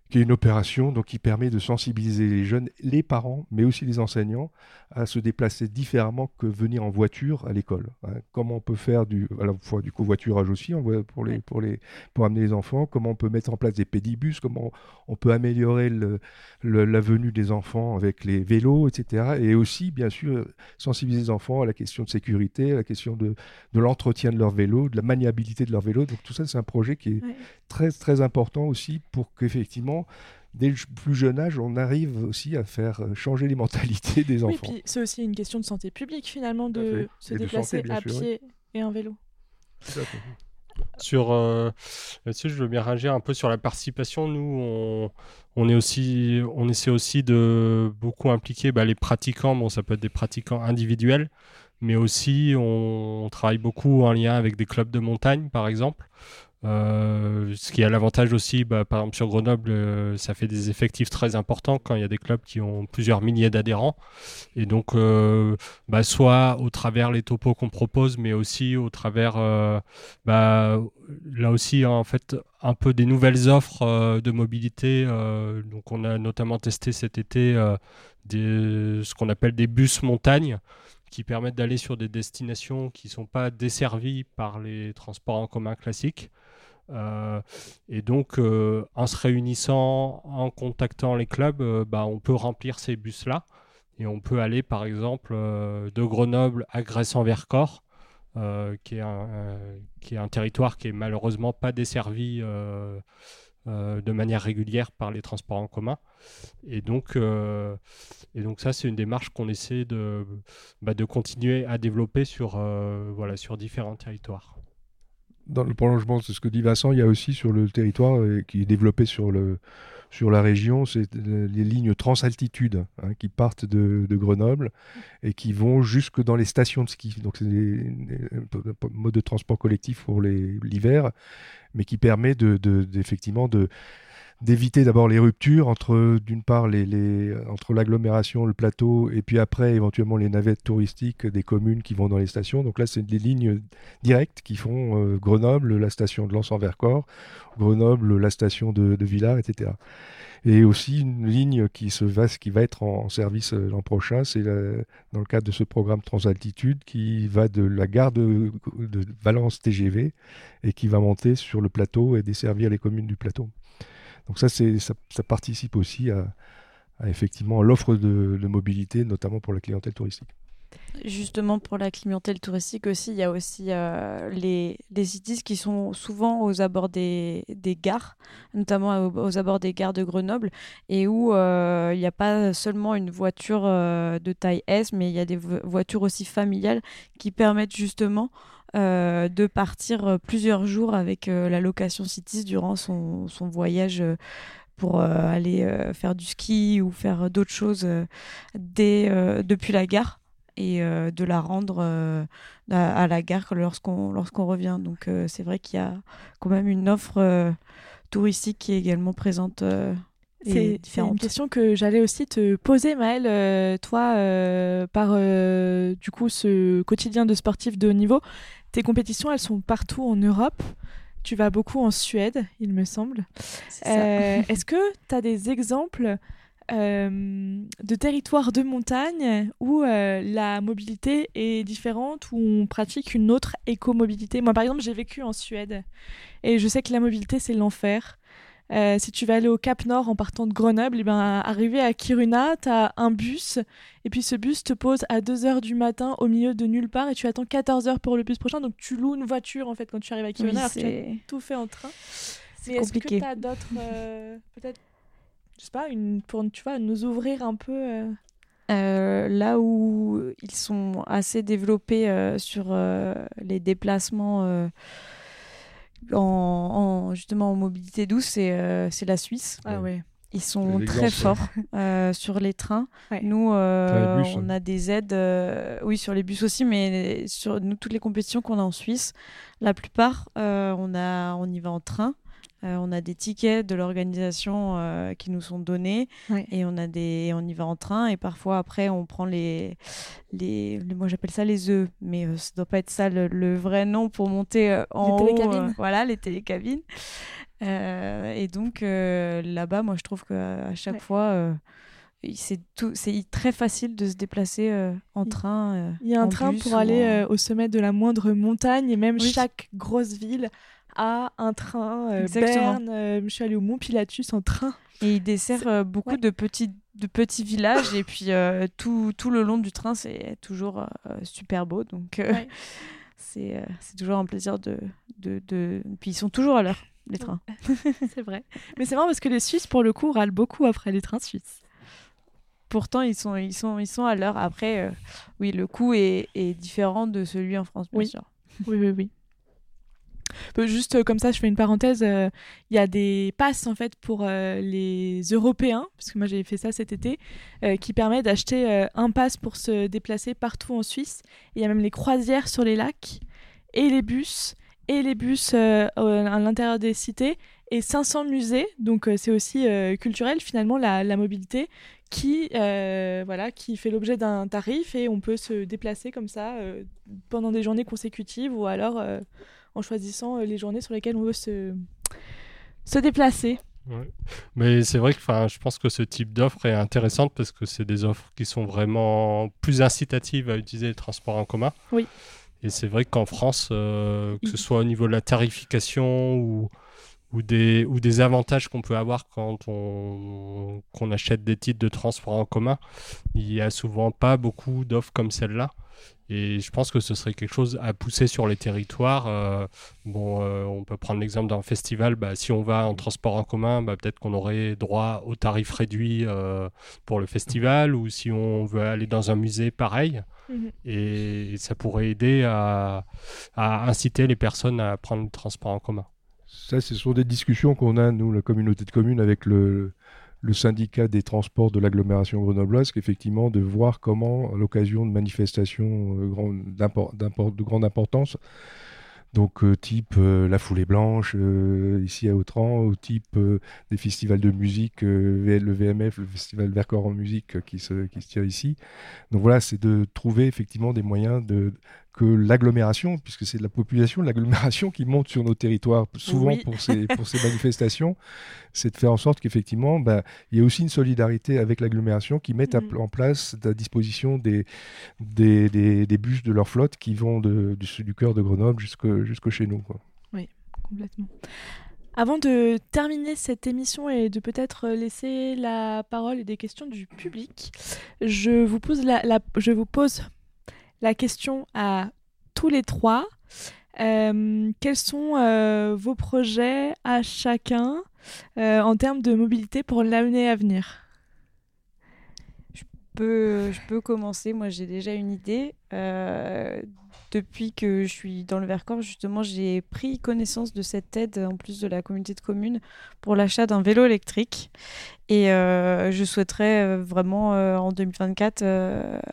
qui est une opération donc, qui permet de sensibiliser les jeunes, les parents, mais aussi les enseignants, à se déplacer différemment que venir en voiture à l'école. Hein. Comment on peut faire du, à la fois du covoiturage aussi pour, les, pour, les, pour amener les enfants, comment on peut mettre en place des pédibus, comment on peut améliorer le, la venue des enfants avec les vélos, etc. Et aussi, bien sûr, sensibiliser les enfants à la question de sécurité, à la question de, de l'entretien de leur vélo, de la maniabilité de leur vélo. Donc tout ça, c'est un projet qui est très, très important aussi pour qu'effectivement, dès le plus jeune âge, on arrive aussi à faire euh, changer les <laughs> mentalités des enfants. Oui, puis c'est aussi une question de santé publique finalement de se déplacer à pied et en vélo. Sur euh, là-dessus, je veux bien réagir un peu sur la participation. Nous, on, on, est aussi, on essaie aussi de beaucoup impliquer bah, les pratiquants. Bon, ça peut être des pratiquants individuels, mais aussi on, travaille beaucoup en lien avec des clubs de montagne, par exemple. Euh, ce qui a l'avantage aussi, bah, par exemple sur Grenoble, euh, ça fait des effectifs très importants quand il y a des clubs qui ont plusieurs milliers d'adhérents. Et donc, euh, bah, soit au travers les topos qu'on propose, mais aussi au travers, bah, là aussi, en fait, un peu des nouvelles offres de mobilité. donc, on a notamment testé cet été ce qu'on appelle des bus montagne qui permettent d'aller sur des destinations qui ne sont pas desservies par les transports en commun classiques. Euh, et donc, euh, en se réunissant, en contactant les clubs, euh, bah, on peut remplir ces bus-là. Et on peut aller, par exemple, de Grenoble à Grèce-en-Vercors, qui, est un, qui est un territoire qui est malheureusement pas desservi de manière régulière par les transports en commun. Et donc, et donc ça, c'est une démarche qu'on essaie de, bah, de continuer à développer sur, voilà, sur différents territoires dans le prolongement de ce que dit Vincent, il y a aussi sur le territoire euh, qui est développé sur, le, sur la région, c'est les lignes transaltitude hein, qui partent de, de, et qui vont jusque dans les stations de ski. Donc c'est un mode de transport collectif pour l'hiver, mais qui permet de, de, de d'éviter d'abord les ruptures entre, d'une part, les, l'agglomération, le plateau, et puis après, éventuellement, les navettes touristiques des communes qui vont dans les stations. Donc là, c'est des lignes directes qui font euh, Grenoble, la station de Lens-en-Vercors, Grenoble, la station de, Villars, etc. Et aussi une ligne qui, va, être en, service euh, l'an prochain, c'est dans le cadre de ce programme Transaltitude qui va de la gare de Valence TGV et qui va monter sur le plateau et desservir les communes du plateau. Donc ça, ça, ça, participe aussi à, effectivement l'offre de, mobilité, notamment pour la clientèle touristique. Justement, pour la clientèle touristique aussi, il y a aussi euh, les, cities qui sont souvent aux abords des, des gares, notamment aux, abords des gares de Grenoble, et où euh, il n'y a pas seulement une voiture euh, de taille S, mais il y a des voitures aussi familiales qui permettent justement euh, de partir euh, plusieurs jours avec euh, la location Cities durant son, son voyage pour aller faire du ski ou faire d'autres choses dès, depuis la gare et de la rendre à, la gare lorsqu'on lorsqu'on revient. Donc c'est vrai qu'il y a quand même une offre touristique qui est également présente. c'est une question que j'allais aussi te poser, Maëlle. toi, par du coup ce quotidien de sportif de haut niveau, tes compétitions, elles sont partout en Europe. Tu vas beaucoup en Suède, il me semble. Euh, <laughs> est-ce que tu as des exemples euh, de territoires de montagne où euh, la mobilité est différente, où on pratique une autre écomobilité? Moi, par exemple, j'ai vécu en Suède et je sais que la mobilité, c'est l'enfer. Euh, si tu vas aller au Cap Nord en partant de Grenoble, et eh ben, arrivé à Kiruna, tu as un bus, et puis ce bus te pose à 2h du matin au milieu de nulle part, et tu attends 14h pour le bus prochain, donc tu loues une voiture en fait quand tu arrives à Kiruna, tu as tout fait en train. C'est compliqué. Est-ce que tu as d'autres, euh, peut-être, je sais pas, une, pour tu vois, nous ouvrir un peu euh? là où ils sont assez développés sur les déplacements en, justement en mobilité douce, c'est euh, la Suisse. Ah ouais. Ils sont très forts euh, sur les trains. Nous, euh, on a des aides, oui, sur les bus aussi, mais sur nous, toutes les compétitions qu'on a en Suisse, la plupart, on, a, on y va en train. Euh, on a des tickets de l'organisation euh, qui nous sont donnés et on a des, on y va en train et parfois après on prend les, les, moi j'appelle ça les œufs, mais euh, ça doit pas être ça le, vrai nom pour monter en les télécabines. voilà, les télécabines. et donc là-bas, moi, je trouve qu'à chaque fois, c'est tout, c'est très facile de se déplacer en train. Il y a un train pour aller au sommet de la moindre montagne et même chaque grosse ville a un train. Berne, je suis allée au Mont Pilatus en train. Et il dessert beaucoup de petits de petits villages. Et puis euh, tout, tout, le long du train c'est toujours euh, super beau. Donc euh, <laughs> c'est toujours un plaisir de, de, de, puis ils sont toujours à l'heure les trains. <laughs> C'est vrai. Mais c'est marrant parce que les Suisses pour le coup râlent beaucoup après les trains suisses. Pourtant ils sont ils sont ils sont à l'heure. Après oui le coût est, est, différent de celui en France bien sûr. Oui oui oui Juste euh, comme ça, je fais une parenthèse. Euh, il y a des passes en fait pour euh, les Européens, parce que moi j'ai fait ça cet été, qui permet d'acheter un pass pour se déplacer partout en Suisse. Il y a même les croisières sur les lacs et les bus et les bus à l'intérieur des cités et 500 musées. Donc c'est aussi culturel finalement la, la mobilité qui voilà qui fait l'objet d'un tarif et on peut se déplacer comme ça pendant des journées consécutives ou alors en choisissant euh, les journées sur lesquelles on veut se, se déplacer. Mais c'est vrai que je pense que ce type d'offre est intéressante parce que c'est des offres qui sont vraiment plus incitatives à utiliser les transports en commun. Oui. Et c'est vrai qu'en France, euh, que ce soit au niveau de la tarification ou, ou, des, ou des avantages qu'on peut avoir quand on, qu'on achète des titres de transport en commun, il n'y a souvent pas beaucoup d'offres comme celle-là. Et je pense que ce serait quelque chose à pousser sur les territoires. Euh, bon, euh, on peut prendre l'exemple d'un festival. Bah, si on va en transport en commun, bah, peut-être qu'on aurait droit au tarif réduit euh, pour le festival. Ou si on veut aller dans un musée, pareil. Mhm. Et ça pourrait aider à, à, inciter les personnes à prendre le transport en commun. Ça, ce sont des discussions qu'on a, nous, la communauté de communes, avec le, syndicat des transports de l'agglomération grenobloise, qu'effectivement de voir comment, l'occasion de manifestations euh, de grande importance, donc euh, type euh, la foulée blanche ici à Autran, ou type des festivals de musique, le VMF, le festival Vercors en musique qui se tient ici. Donc voilà, c'est de trouver effectivement des moyens de, que l'agglomération, puisque c'est la population de l'agglomération qui monte sur nos territoires, souvent pour, ces, pour ces manifestations, c'est de faire en sorte qu'effectivement, bah, il y ait aussi une solidarité avec l'agglomération qui mette mm. en place à disposition des, des, des, bus de leur flotte qui vont de, du, du cœur de Grenoble jusqu'au chez nous. Quoi. Oui, complètement. Avant de terminer cette émission et de peut-être laisser la parole et des questions du public, je vous pose la, la je vous pose la question à tous les trois. Euh, quels sont euh, vos projets à chacun euh, en termes de mobilité pour l'année à venir? Je peux, je peux commencer. Moi, j'ai déjà une idée depuis que je suis dans le Vercors, justement, j'ai pris connaissance de cette aide, en plus de la communauté de communes, pour l'achat d'un vélo électrique. Et euh, je souhaiterais euh, vraiment, euh, en 2024,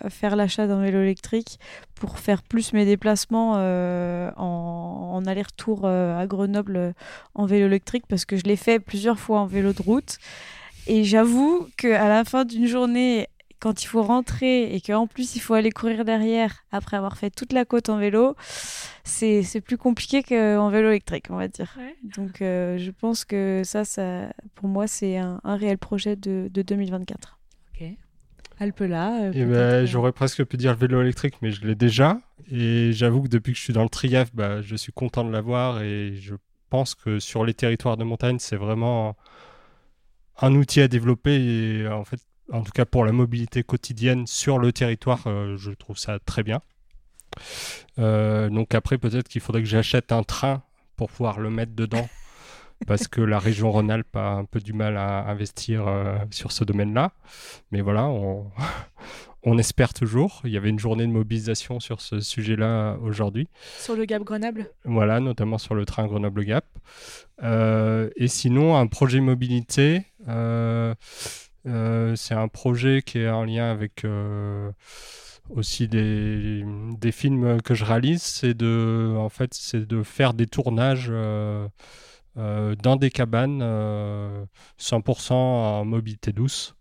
faire l'achat d'un vélo électrique pour faire plus mes déplacements en, aller-retour à Grenoble en vélo électrique, parce que je l'ai fait plusieurs fois en vélo de route. Et j'avoue qu'à la fin d'une journée quand il faut rentrer et qu'en plus il faut aller courir derrière après avoir fait toute la côte en vélo, c'est plus compliqué qu'en vélo électrique, on va dire. Donc euh, je pense que ça, ça pour moi, c'est un, réel projet de, de 2024. Ok. Alpe là. Euh, ben, j'aurais presque pu dire vélo électrique, mais je l'ai déjà. Et j'avoue que depuis que je suis dans le triaf, bah, je suis content de l'avoir et je pense que sur les territoires de montagne, c'est vraiment un outil à développer et en fait en tout cas pour la mobilité quotidienne sur le territoire, euh, je trouve ça très bien. Euh, donc après, peut-être qu'il faudrait que j'achète un train pour pouvoir le mettre dedans, <laughs> parce que la région Rhône-Alpes a un peu du mal à investir euh, sur ce domaine-là. Mais voilà, on, <laughs> on, espère toujours. Il y avait une journée de mobilisation sur ce sujet-là aujourd'hui. Sur le Gap Grenoble? Voilà, notamment sur le train Grenoble-Gap. et sinon, un projet mobilité. Euh, c'est un projet qui est en lien avec euh, aussi des, des, films que je réalise. C'est de, en fait, c'est de faire des tournages euh, dans des cabanes 100% en mobilité douce.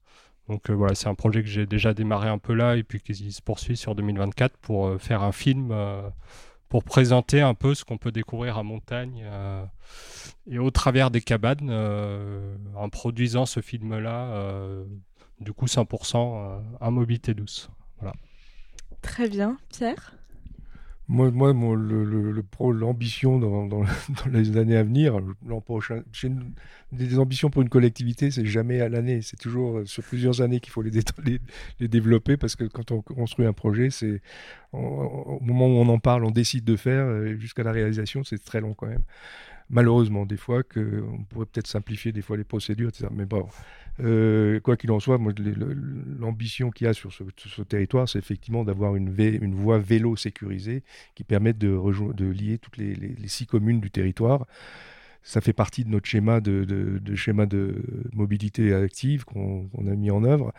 Donc voilà, c'est un projet que j'ai déjà démarré un peu là et puis qui se poursuit sur 2024 pour faire un film pour présenter un peu ce qu'on peut découvrir à montagne et au travers des cabanes en produisant ce film-là, du coup 100% en mobilité douce. Voilà. Très bien. Pierre? Moi, moi l'ambition dans, <laughs> dans, les années à venir, l'an prochain, des ambitions pour une collectivité, c'est jamais à l'année, c'est toujours euh, sur plusieurs années qu'il faut les, <laughs> les, développer parce que quand on construit un projet, c'est au moment où on en parle, on décide de faire, jusqu'à la réalisation, c'est très long quand même. Malheureusement, des fois, que, on pourrait peut-être simplifier des fois les procédures, etc. Mais bon, euh, quoi qu'il en soit, l'ambition qu'il y a sur ce, territoire, c'est effectivement d'avoir une, voie vélo sécurisée qui permette de, lier toutes les, six communes du territoire. Ça fait partie de notre schéma de mobilité active qu'on a mis en œuvre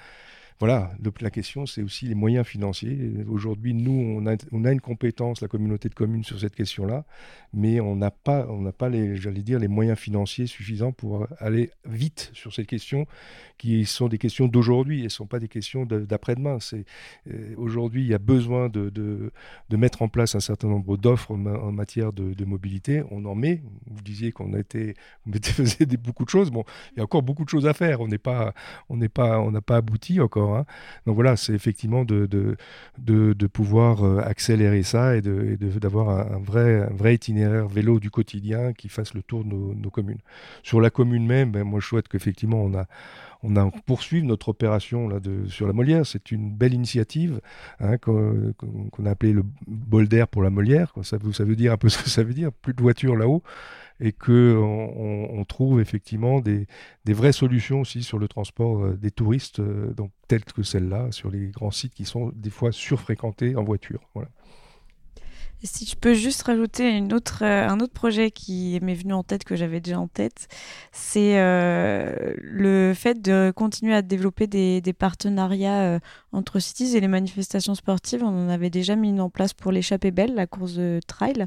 voilà, la question, c'est aussi les moyens financiers. Aujourd'hui, nous, on a, une compétence, la communauté de communes, sur cette question-là, mais on n'a pas, pas les, j'allais dire, les moyens financiers suffisants pour aller vite sur ces questions qui sont des questions d'aujourd'hui et ne sont pas des questions d'après-demain. C'est euh, aujourd'hui, il y a besoin de, mettre en place un certain nombre d'offres en, matière de, mobilité. On en met. Vous disiez qu'on était, <laughs> faisait beaucoup de choses. Bon, il y a encore beaucoup de choses à faire. On n'est pas, on n'est pas, on n'a pas abouti encore. Hein. Donc voilà, c'est effectivement de, pouvoir euh, accélérer ça et d'avoir un, vrai, itinéraire vélo du quotidien qui fasse le tour de nos, communes. Sur la commune même, ben, moi je souhaite qu'effectivement on a on poursuivi notre opération là, sur la Molière. C'est une belle initiative hein, qu'on a appelé le bol d'air pour la Molière. Ça, ça, veut dire un peu ce que ça veut dire, plus de voitures là-haut et qu'on on, trouve effectivement des, vraies solutions aussi sur le transport euh, des touristes, euh, donc, telles que celle-là, sur les grands sites qui sont des fois surfréquentés en voiture. Si je peux juste rajouter une autre, euh, un autre projet qui m'est venu en tête, que j'avais déjà en tête, c'est le fait de continuer à développer des partenariats entre cities et les manifestations sportives. On en avait déjà mis en place pour l'échappée belle, la course de trail.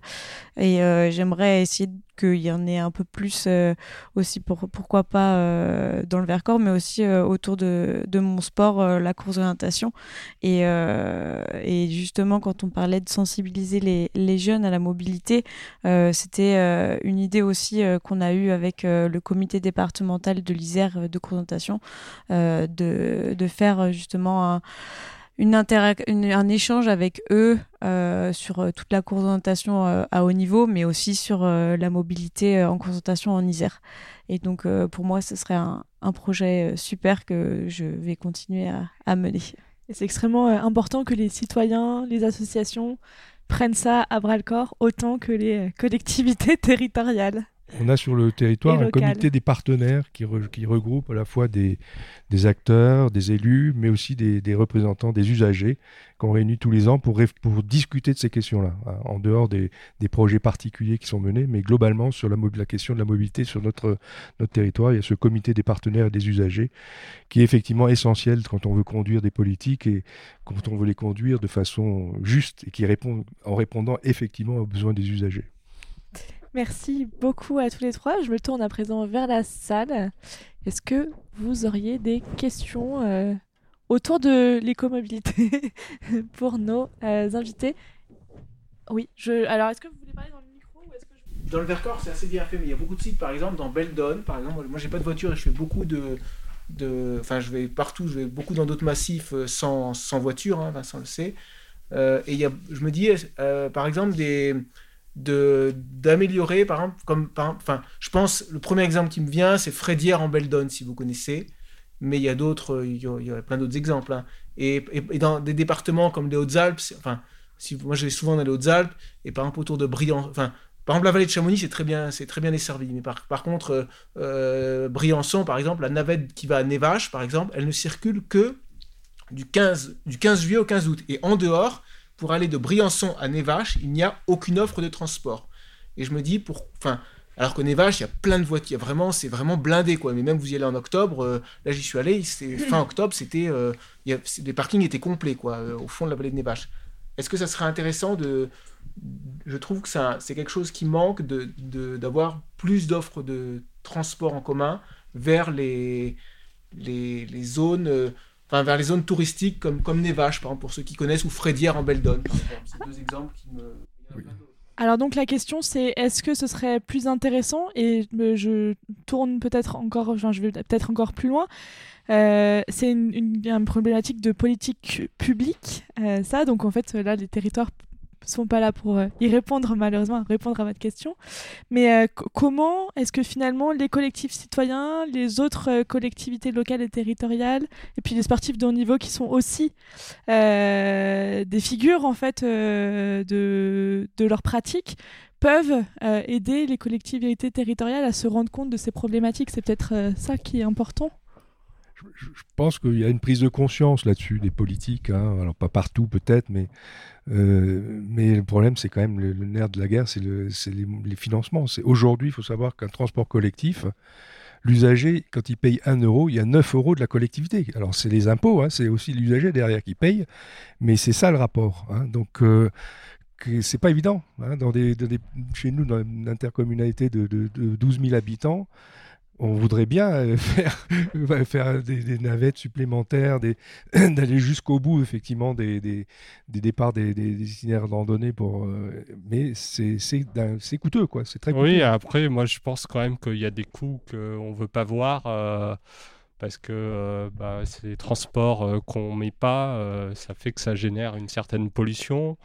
Et j'aimerais essayer qu'il y en ait un peu plus euh, aussi, pour, pourquoi pas euh, dans le Vercors, mais aussi euh, autour de, mon sport, la course d'orientation. Et, et, justement, quand on parlait de sensibiliser les, les jeunes à la mobilité, c'était une idée aussi qu'on a eue avec le comité départemental de l'Isère de course d'orientation, de, de faire justement un une, un échange avec eux euh, sur euh, toute la course-orientation euh, à haut niveau, mais aussi sur la mobilité en course-orientation en Isère. Et donc, pour moi, ce serait un, projet super que je vais continuer à, mener. C'est extrêmement important que les citoyens, les associations prennent ça à bras-le-corps autant que les collectivités <laughs> territoriales. On a sur le territoire un comité des partenaires qui, qui, regroupe à la fois des, des acteurs, des élus, mais aussi des, des représentants des usagers qu'on réunit tous les ans pour, pour discuter de ces questions-là, hein, en dehors des, des, projets particuliers qui sont menés, mais globalement sur la, la, question de la mobilité sur notre, notre territoire. Il y a ce comité des partenaires et des usagers qui est effectivement essentiel quand on veut conduire des politiques et quand on veut les conduire de façon juste et qui répond en répondant effectivement aux besoins des usagers. Merci beaucoup à tous les trois. Je me tourne à présent vers la salle. Est-ce que vous auriez des questions euh, autour de l'écomobilité <laughs> pour nos euh, invités? Oui, je... alors est-ce que vous voulez parler dans le micro ou est-ce que je... Dans le Vercors, c'est assez bien fait, mais il y a beaucoup de sites, par exemple, dans Beldon, par exemple. Moi, j'ai pas de voiture et je fais beaucoup de. de... Enfin, je vais partout, je vais beaucoup dans d'autres massifs euh, sans, sans voiture, hein, Vincent le sait. et y a, je me dis, par exemple, des de d'améliorer par exemple comme enfin je pense le premier exemple qui me vient c'est Frédière en Beldon si vous connaissez. Mais il y a d'autres il, y a plein d'autres exemples hein. et, et, dans des départements comme les Hautes-Alpes enfin si moi je souvent dans les Hautes-Alpes et par exemple autour de Briançon enfin par exemple la vallée de Chamonix c'est très bien c'est très bien desservi. Mais par, par contre euh, Briançon par exemple la navette qui va à Nevache par exemple elle ne circule que du 15 du 15 juillet au 15 août. Et en dehors pour aller de Briançon à Nevache, il n'y a aucune offre de transport. Et je me dis, pour, enfin, alors que Nevache, il y a plein de voitures, vraiment, c'est vraiment blindé, quoi. Mais même vous y allez en octobre, euh, là j'y suis allé, fin octobre, c'était, euh, les parkings étaient complets, quoi, euh, au fond de la vallée de Nevache. Est-ce que ça serait intéressant de, je trouve que c'est quelque chose qui manque de d'avoir plus d'offres de transport en commun vers les les, les zones enfin vers les zones touristiques comme, comme Nevache, par exemple, pour ceux qui connaissent, ou Frédière en Beldon. C'est deux exemples qui me. Alors donc la question c'est est-ce que ce serait plus intéressant et je tourne peut-être encore, enfin, je vais peut-être encore plus loin. Euh, c'est une, une, problématique de politique publique, euh, ça. Donc en fait là les territoires sont pas là pour euh, y répondre, malheureusement, répondre à votre question. Mais euh, comment est-ce que finalement les collectifs citoyens, les autres euh, collectivités locales et territoriales, et puis les sportifs de haut niveau qui sont aussi des figures en fait de, de leur pratique, peuvent aider les collectivités territoriales à se rendre compte de ces problématiques? C'est peut-être ça qui est important je, pense qu'il y a une prise de conscience là-dessus des politiques. Hein. Alors pas partout peut-être, mais, euh, mais le problème c'est quand même le, nerf de la guerre, c'est le, les, financements. Aujourd'hui, il faut savoir qu'un transport collectif, l'usager, quand il paye 1 euro, il y a 9 euros de la collectivité. Alors c'est les impôts, hein, c'est aussi l'usager derrière qui paye, mais c'est ça le rapport. Hein. Donc euh, c'est pas évident. Chez nous, dans une intercommunalité de, de 12 000 habitants, on voudrait bien euh, <laughs> faire, faire des, navettes supplémentaires, <clears throat> d'aller jusqu'au bout effectivement des, des, départs des, itinéraires de randonnée pour, euh, mais c'est coûteux quoi, c'est très coûteux. Oui, après moi je pense quand même qu'il y a des coûts qu'on ne veut pas voir. Euh, parce que euh, bah, ces transports euh, qu'on met pas, euh, ça fait que ça génère une certaine pollution,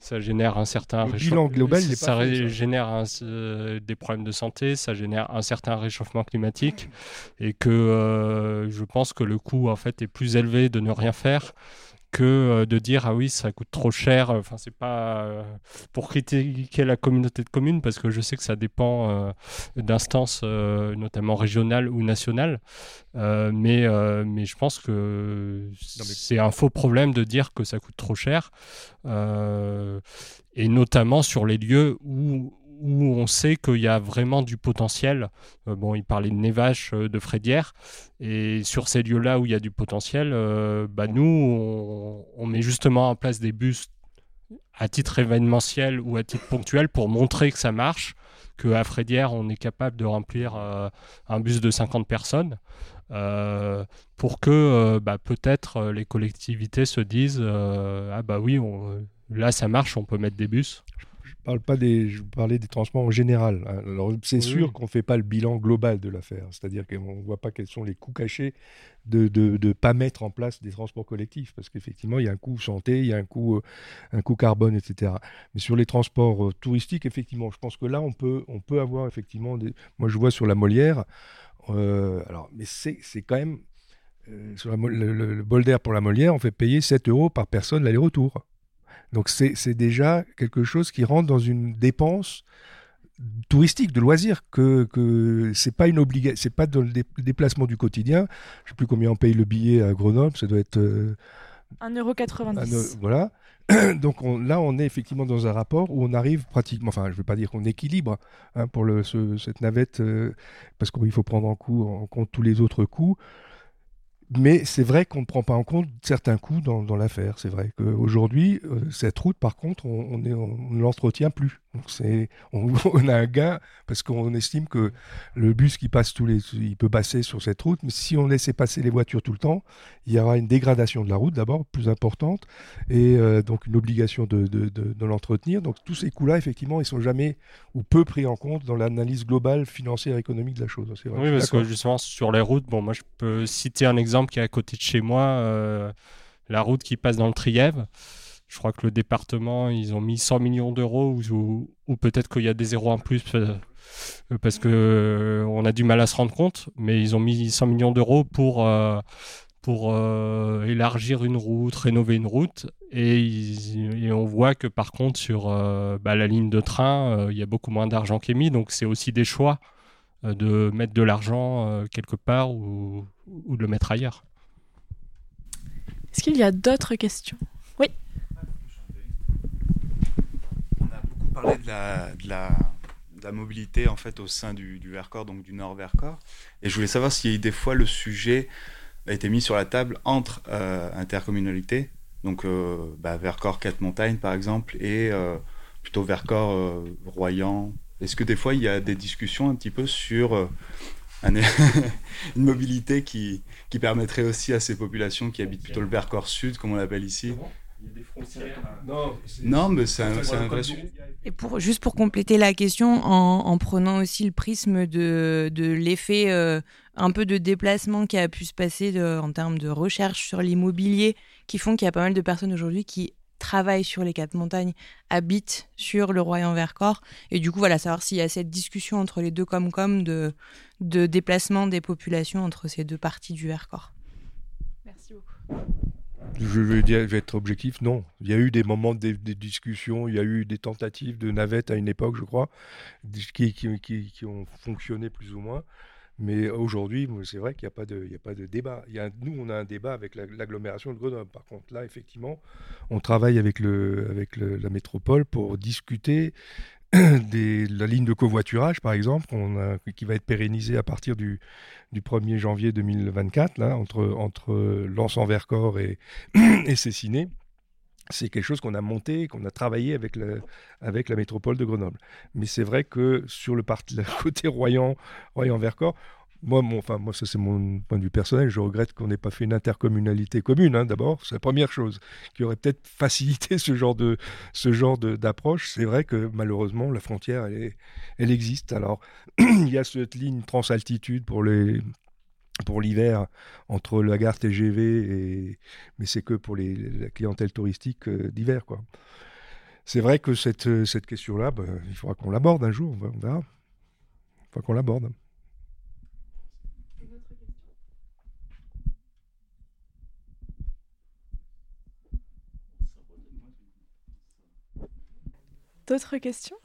ça génère un certain réchauffement global, ça, génère des problèmes de santé, ça génère un certain réchauffement climatique, et que je pense que le coût en fait est plus élevé de ne rien faire que euh, de dire ah oui ça coûte trop cher. Enfin c'est pas euh, pour critiquer la communauté de communes parce que je sais que ça dépend euh, d'instances notamment régionales ou nationales. Mais mais je pense que c'est un faux problème de dire que ça coûte trop cher et notamment sur les lieux où où on sait qu'il y a vraiment du potentiel. Euh, bon, il parlait de Nevache, euh, de Frédière, et sur ces lieux-là où il y a du potentiel, euh, bah, nous, on, met justement en place des bus à titre événementiel ou à titre ponctuel pour montrer que ça marche, qu'à Frédière, on est capable de remplir un bus de 50 personnes. pour que bah, peut-être les collectivités se disent ah bah oui là ça marche on peut mettre des bus parle pas des, je parlais des transports en général. Hein. Alors c'est sûr qu'on ne fait pas le bilan global de l'affaire, c'est-à-dire qu'on ne voit pas quels sont les coûts cachés de ne de, pas mettre en place des transports collectifs, parce qu'effectivement il y a un coût santé, il y a un coût, euh, un coût carbone, etc. Mais sur les transports euh, touristiques, effectivement, je pense que là on peut, on peut avoir effectivement, des... moi je vois sur la Molière, euh, alors mais c'est quand même sur le, le bol d'air pour la Molière, on fait payer 7 euros par personne l'aller-retour. Donc c'est déjà quelque chose qui rentre dans une dépense touristique, de loisirs, que, que c'est pas une obligation, c'est pas dans le, déplacement du quotidien. Je sais plus combien on paye le billet à Grenoble, ça doit être... Euh, 1,90€. Voilà. <coughs> Donc là, on est effectivement dans un rapport où on arrive pratiquement, enfin je ne veux pas dire qu'on équilibre hein, pour le, cette navette, euh, parce qu'il faut prendre en, en compte tous les autres coûts. Mais c'est vrai qu'on ne prend pas en compte certains coûts dans, l'affaire. C'est vrai qu'aujourd'hui, euh, cette route, par contre, on, on ne l'entretient plus. Donc c'est, <laughs> on, a un gain parce qu'on estime que le bus qui passe tous les, il peut passer sur cette route, mais si on laissait passer les voitures tout le temps, il y aura une dégradation de la route d'abord plus importante et euh, donc une obligation de, de, de, l'entretenir. Donc tous ces coûts-là, effectivement, ils sont jamais ou peu pris en compte dans l'analyse globale financière et économique de la chose. Vrai, oui, parce que justement sur les routes, bon, moi je peux citer un exemple qui est à côté de chez moi, euh, la route qui passe dans le Trièvre. Je crois que le département, ils ont mis 100 millions d'euros ou, peut-être qu'il y a des zéros en plus euh, parce que euh, on a du mal à se rendre compte, mais ils ont mis 100 millions d'euros pour, euh, pour élargir une route, rénover une route. Et, on voit que par contre, sur bah, la ligne de train, il y a beaucoup moins d'argent qui est mis. Donc c'est aussi des choix de mettre de l'argent quelque part ou de le mettre ailleurs. Est-ce qu'il y a d'autres questions? Oui. Parler de la, de la, mobilité en fait au sein du, Vercors, donc du Nord Vercors. Et je voulais savoir si des fois le sujet a été mis sur la table entre euh, intercommunalités, donc euh, bah, Vercors 4 montagnes par exemple, et euh, plutôt Vercors Royan. Est-ce que des fois il y a des discussions un petit peu sur un, <laughs> une mobilité qui, qui permettrait aussi à ces populations qui habitent plutôt le Vercors Sud, comme on l'appelle ici, Non, mais c'est un, un vrai sujet. Et pour, juste pour compléter la question, en, en prenant aussi le prisme de, de l'effet euh, un peu de déplacement qui a pu se passer de, en termes de recherche sur l'immobilier, qui font qu'il y a pas mal de personnes aujourd'hui qui travaillent sur les quatre montagnes, habitent sur le Royan Vercors. Et du coup, voilà, savoir s'il y a cette discussion entre les deux comme-comme de, de déplacement des populations entre ces deux parties du Vercors. Merci beaucoup. Je vais, être objectif, non. Il y a eu des moments de, de discussion, il y a eu des tentatives de navette à une époque, je crois, qui, ont fonctionné plus ou moins. Mais aujourd'hui, c'est vrai qu'il n'y a, pas de- débat. Nous, on a un débat avec la- l'agglomération de Grenoble. Par contre, là, effectivement, on travaille avec, la métropole pour discuter <clears throat> la ligne de covoiturage, par exemple, qui va être pérennisée à partir du, du 1er janvier 2024, là, entre, entre Lens-en-Vercors et, <clears throat> et Cessiné. C'est quelque chose qu'on a monté, qu'on a travaillé avec, le, avec la métropole de Grenoble. Mais c'est vrai que sur le, <laughs> le côté Royan, Royan-Vercors, moi, mon, enfin, moi, ça c'est mon point de vue personnel. Je regrette qu'on n'ait pas fait une intercommunalité commune. hein, D'abord, c'est la première chose qui aurait peut-être <laughs> facilité ce genre de ce genre de- d'approche. C'est vrai que malheureusement, la frontière, elle, est- elle existe. Alors, <clears throat> il y a cette ligne transaltitude pour les pour l'hiver entre la gare TGV et mais c'est que pour les, la clientèle touristique euh, d'hiver quoi. C'est vrai que cette, cette question-là, bah, il faudra qu'on l'aborde un jour, on verra. Il faudra qu'on l'aborde. D'autres questions?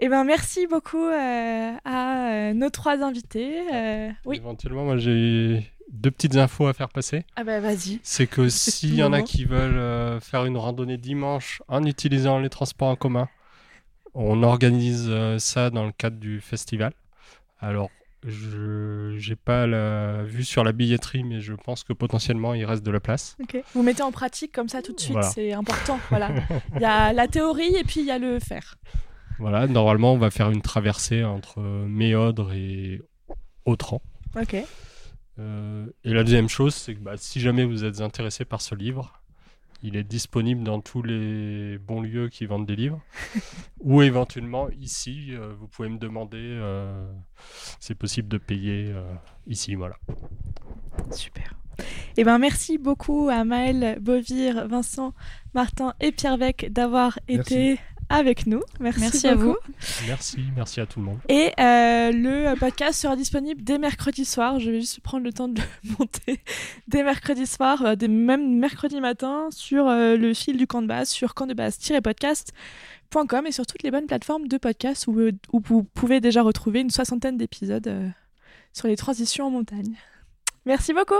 Eh ben, merci beaucoup euh, à euh, nos trois invités. Euh, oui. Éventuellement, moi j'ai deux petites infos à faire passer. Ah bah vas-y. C'est que <laughs> s'il y en a qui veulent faire une randonnée dimanche en utilisant les transports en commun, on organise ça dans le cadre du festival. Alors, je n'ai pas la vue sur la billetterie, mais je pense que potentiellement il reste de la place. Vous mettez en pratique comme ça tout de suite, Voilà. c'est important. <laughs> Voilà. Il y a la théorie et puis il y a le faire. Voilà, normalement on va faire une traversée entre Méodre et Autran. Ok. Euh, et la deuxième chose, c'est que bah, si jamais vous êtes intéressé par ce livre, il est disponible dans tous les bons lieux qui vendent des livres. <laughs> Ou éventuellement, ici, euh, vous pouvez me demander, euh, c'est possible de payer euh, ici, voilà. Super. Eh ben, merci beaucoup à Maël, Bovir, Vincent, Martin et Pierre Vec d'avoir Merci. été avec nous. Merci, Merci à beaucoup. vous. Merci, merci à tout le monde. Et euh, le podcast sera disponible dès mercredi soir. Je vais juste prendre le temps de le <laughs> monter dès mercredi soir, euh, dès même mercredi matin sur euh, le fil du camp de base, sur campdebase-podcast.com et sur toutes les bonnes plateformes de podcast où, où vous pouvez déjà retrouver une soixantaine d'épisodes euh, sur les transitions en montagne. Merci beaucoup.